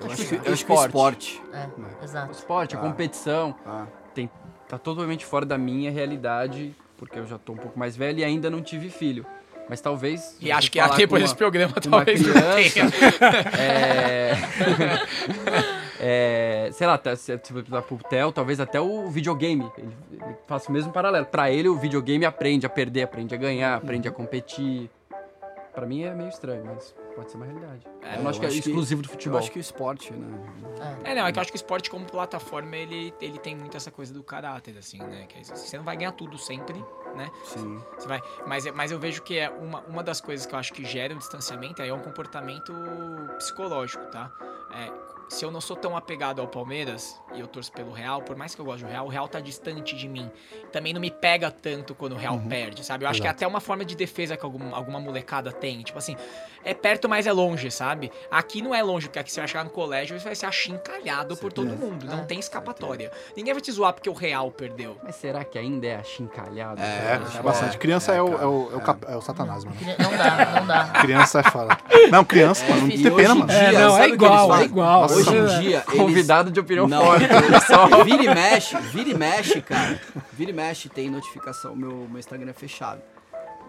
Eu Acho que- que, eu acho que o esporte. É, O exato. esporte, a Ah. competição, Ah, tem, tá totalmente fora da minha realidade, porque eu já tô um pouco mais velho e ainda não tive filho. Mas talvez. E acho que com desse uma- programa talvez não criança, tenha. É... é, sei lá, tá- se você pro Theo, talvez até o videogame. Ele, ele faça o mesmo paralelo. Pra ele, o videogame aprende a perder, aprende a ganhar, aprende a competir. Pra mim é meio estranho, mas pode ser uma realidade. eu não acho que é exclusivo do Eu futebol. acho que o esporte, né? É, não, é que eu acho que o esporte como plataforma, ele, ele tem muito essa coisa do caráter, assim, né? Que é isso, você não vai ganhar tudo sempre, né? Sim. Você vai, mas, mas eu vejo que é uma, uma das coisas que eu acho que gera um distanciamento aí é um comportamento psicológico, tá? É, se eu não sou tão apegado ao Palmeiras e eu torço pelo Real, por mais que eu goste do Real, o Real tá distante de mim. Também não me pega tanto quando o Real perde, sabe? Eu acho que é até uma forma de defesa que algum, alguma molecada tem. Tipo assim, é perto, mas é longe, sabe? Aqui não é longe, porque aqui você vai chegar no colégio e você vai ser achincalhado por todo mundo. Não É. tem escapatória. Ninguém vai te zoar porque o Real perdeu. Mas será que ainda é achincalhado? É, Tá bastante. bom. Criança é, É, o, é, o, é, o, é. cap- é o satanás, mano. Não dá, não dá. Criança é foda. Não, criança, mano, não tem pena, mano. É, não, é igual, é igual. Hoje em Nossa, dia, eles... Convidado de opinião Não, forte. só. vira e mexe, vira e mexe, cara. Vira e mexe, tem notificação, meu, meu Instagram é fechado.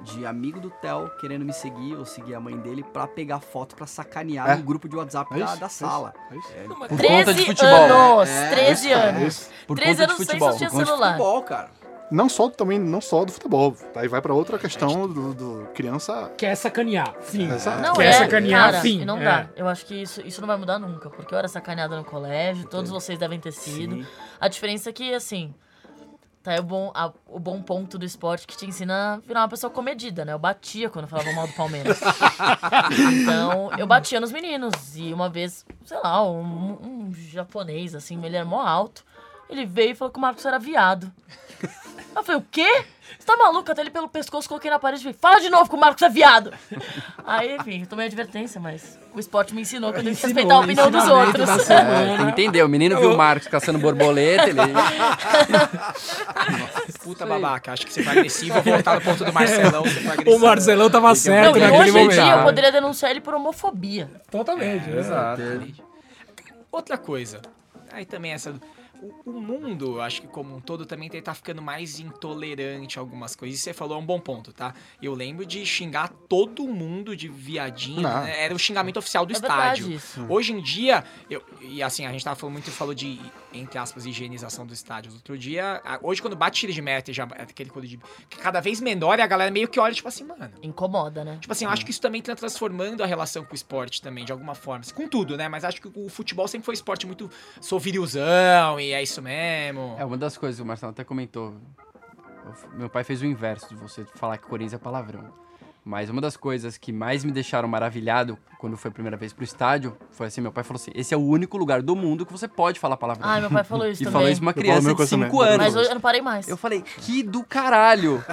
De amigo do Theo querendo me seguir ou seguir a mãe dele pra pegar foto pra sacanear É. no grupo de WhatsApp É da, da é isso, sala. é isso. É, Por 13 conta de futebol. anos, É, 13 isso, anos. isso. Por 13 conta de anos sem futebol. se tinha por conta de celular. futebol, cara. Não só também, não só do futebol. Aí vai pra outra questão do, do criança. Quer sacanear, fim. Exato. Não, Quer é, sacanear, cara, fim. e não é. dá. Eu acho que isso, isso não vai mudar nunca, porque eu era sacaneada no colégio, todos vocês devem ter sido. Sim. A diferença é que, assim, tá aí o bom, a- o bom ponto do esporte que te ensina a virar uma pessoa comedida, né? Eu batia quando eu falava mal do Palmeiras. então, eu batia nos meninos. E uma vez, sei lá, um, um japonês, assim, ele era mó alto, ele veio e falou que o Marcos era viado. Eu falei, o quê? Você tá maluco? Até ele pelo pescoço, coloquei na parede e falei, fala de novo que o Marcos é viado. Aí, enfim, eu tomei advertência, mas o esporte me ensinou que eu tenho que Ensinou, respeitar a opinião dos ensinamento outros. da É, entendeu? O menino viu o Marcos caçando borboleta, ele. Puta babaca, acho que você foi agressivo. Vou voltar no ponto do Marcelão, você foi agressivo. O Marcelão tava Não, certo e naquele hoje em momento. dia eu poderia denunciar ele por homofobia. Totalmente. Exato. Outra coisa, aí também essa. O, o mundo, acho que como um todo, também tá ficando mais intolerante a algumas coisas. Isso você falou é um bom ponto, tá? Eu lembro de xingar todo mundo de viadinho, né? Era o xingamento oficial do É estádio. Hoje em dia, eu, e assim, a gente tava falando muito, falou de, entre aspas, higienização do estádio. Outro dia, hoje quando bate tiro de meta, já é aquele de. que cada vez menor e a galera meio que olha, tipo assim, mano. Incomoda, né? Tipo assim, eu acho que isso também tá transformando a relação com o esporte também, de alguma forma. Assim, Com tudo, né? Mas acho que o futebol sempre foi um esporte muito. Sou virilzão e é isso mesmo. É uma das coisas, o Marcelo até comentou. Meu pai fez o inverso de você falar que Corinthians é palavrão. Mas uma das coisas que mais me deixaram maravilhado quando foi a primeira vez pro estádio foi assim: meu pai falou assim: esse é o único lugar do mundo que você pode falar palavrão. Ai, meu pai falou isso e também. falou isso pra uma criança de coisa 5 também. anos. Mas hoje eu não parei mais. Eu falei, que do caralho!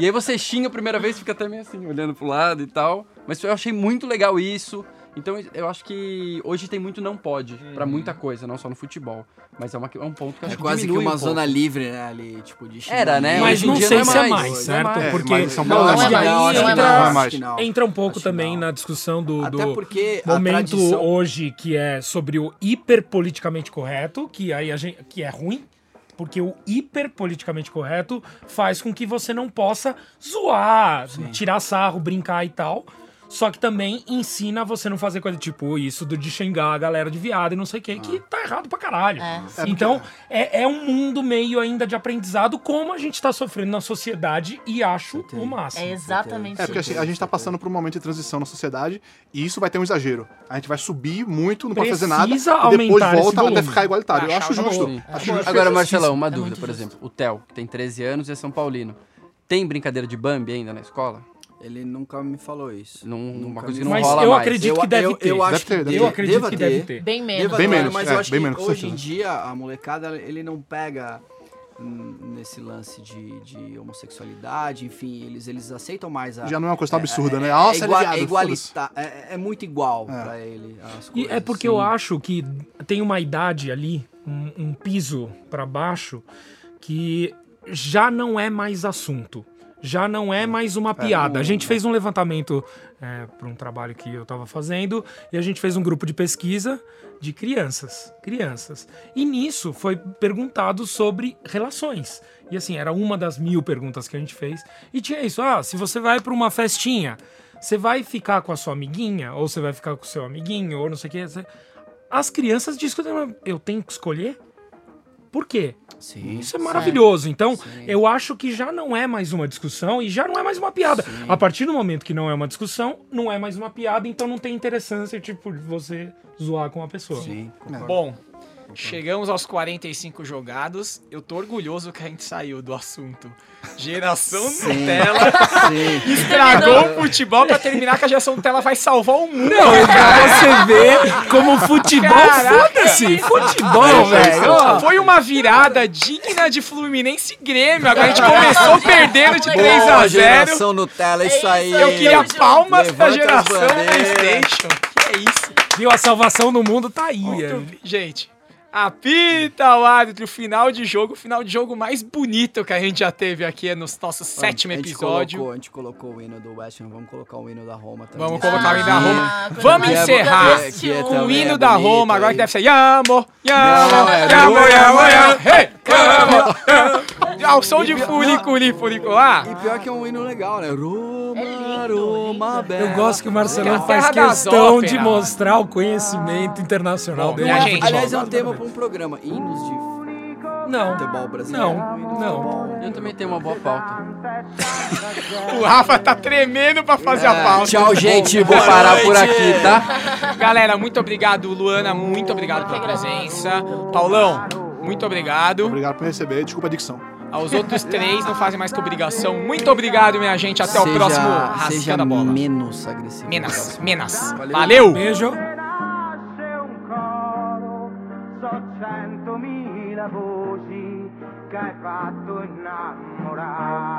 e aí você xinga a primeira vez, fica até meio assim, olhando pro lado e tal. Mas eu achei muito legal isso. Então eu acho que hoje tem muito não pode pra muita coisa, não só no futebol. Mas é, uma- é um ponto que eu acho É quase que uma um zona pouco. livre, né? Ali, tipo, de Era, né? Mas Hoje em não dia sei não é se é mais, é certo? É, Porque são é é que é que não. entra um pouco Acho que também não. na discussão do, Até do porque momento tradição... hoje que é sobre o hiperpoliticamente correto, que aí a gente, que é ruim, porque o hiperpoliticamente correto faz com que você não possa zoar, tirar sarro, brincar e tal. Só que também ensina você não fazer coisa tipo isso do de xingar a galera de viado e não sei o que, que tá errado pra caralho. É. Então, é, é um mundo meio ainda de aprendizado, como a gente tá sofrendo na sociedade, e acho o máximo. É exatamente É, porque assim, isso. a gente tá passando por um momento de transição na sociedade e isso vai ter um exagero. A gente vai subir muito, não pode fazer nada, Precisa e depois volta até ficar igualitário. Eu acho justo. Acho justo. Agora, Marcelão, uma É dúvida, por justo. exemplo. O Theo, que tem 13 anos e é São Paulino. Tem brincadeira de Bambi ainda na escola? Ele nunca me falou isso. Não, uma coisa que não Mas rola eu mais. acredito que deve eu, ter. Eu acho Deve ter, que deve Eu ter. acredito deva que deve ter. Bem menos. Deva Bem ter, menos, mas é, eu acho bem que menos, hoje em dia a molecada ele não pega nesse lance de, de homossexualidade, enfim, eles, eles aceitam mais a. Já não é uma coisa tão absurda, né? É, Nossa, é, igual, ele é é, igualita- é, é muito igual É. pra ele as E coisas. é porque sim. eu acho que tem uma idade ali, um, um piso pra baixo, que já não é mais assunto. Já não é mais uma piada. A gente fez um levantamento é, para um trabalho que eu estava fazendo e a gente fez um grupo de pesquisa de crianças. Crianças. E nisso foi perguntado sobre relações. E assim, era uma das mil perguntas que a gente fez. E tinha isso: ah, se você vai para uma festinha, você vai ficar com a sua amiguinha, ou você vai ficar com o seu amiguinho, ou não sei o que. As crianças discutem, "Mas eu tenho que escolher? Por quê? Sim. Isso é maravilhoso. Então, eu acho que já não é mais uma discussão e já não é mais uma piada. A partir do momento que não é uma discussão, não é mais uma piada, então não tem interessância, tipo, de você zoar com a pessoa. Sim, concordo. Bom, chegamos aos 45 jogados. Eu tô orgulhoso que a gente saiu do assunto. Geração Nutella Sim. estragou o futebol pra terminar que a geração Nutella vai salvar o mundo. Pra você ver como futebol, Caraca. foda-se, futebol, velho. Foi uma virada digna de Fluminense e Grêmio. Agora a gente começou perdendo de 3 a Boa 0 geração Nutella, isso É aí. Eu queria palmas pra Levanta as geração. Playstation. Que é isso? Viu, a salvação do mundo tá aí. é. Muito- Gente, apita o árbitro, final de jogo, final de jogo mais bonito que a gente já teve aqui no nosso sétimo episódio. Colocou, a gente colocou o hino do West Ham, vamos colocar o hino da Roma também. Vamos colocar o hino da Ah, Roma. coisa Vamos encerrar que é mundo. com o hino é da Roma, agora que deve ser Yamo, Yamo, Não, é Yamo, Roma. Yamo, Yamo, hey, Yamo. Ao som de furicu리, furiculá. E pior que é um hino legal, né? Roma, É lindo, Roma, lindo. Eu gosto que o Marcelão É faz questão de mostrar o conhecimento internacional Bom, dele. Aliás, é um tema para um programa. Hinos de Não, futebol brasileiro. não, não. Eu também tenho uma boa pauta. O Rafa tá tremendo pra fazer a pauta. Tchau, gente. Vou parar por aqui, tá? Galera, muito obrigado, Luana, muito obrigado pela presença. Paulão, muito obrigado. Obrigado por receber, desculpa a dicção. Aos outros três não fazem mais que obrigação. Muito obrigado, minha gente. Até o Seja- próximo Seja Rasgando a Bola. menos agressivo. Menas, menas. Valeu. Valeu! Beijo. voci che hai fatto innamorare.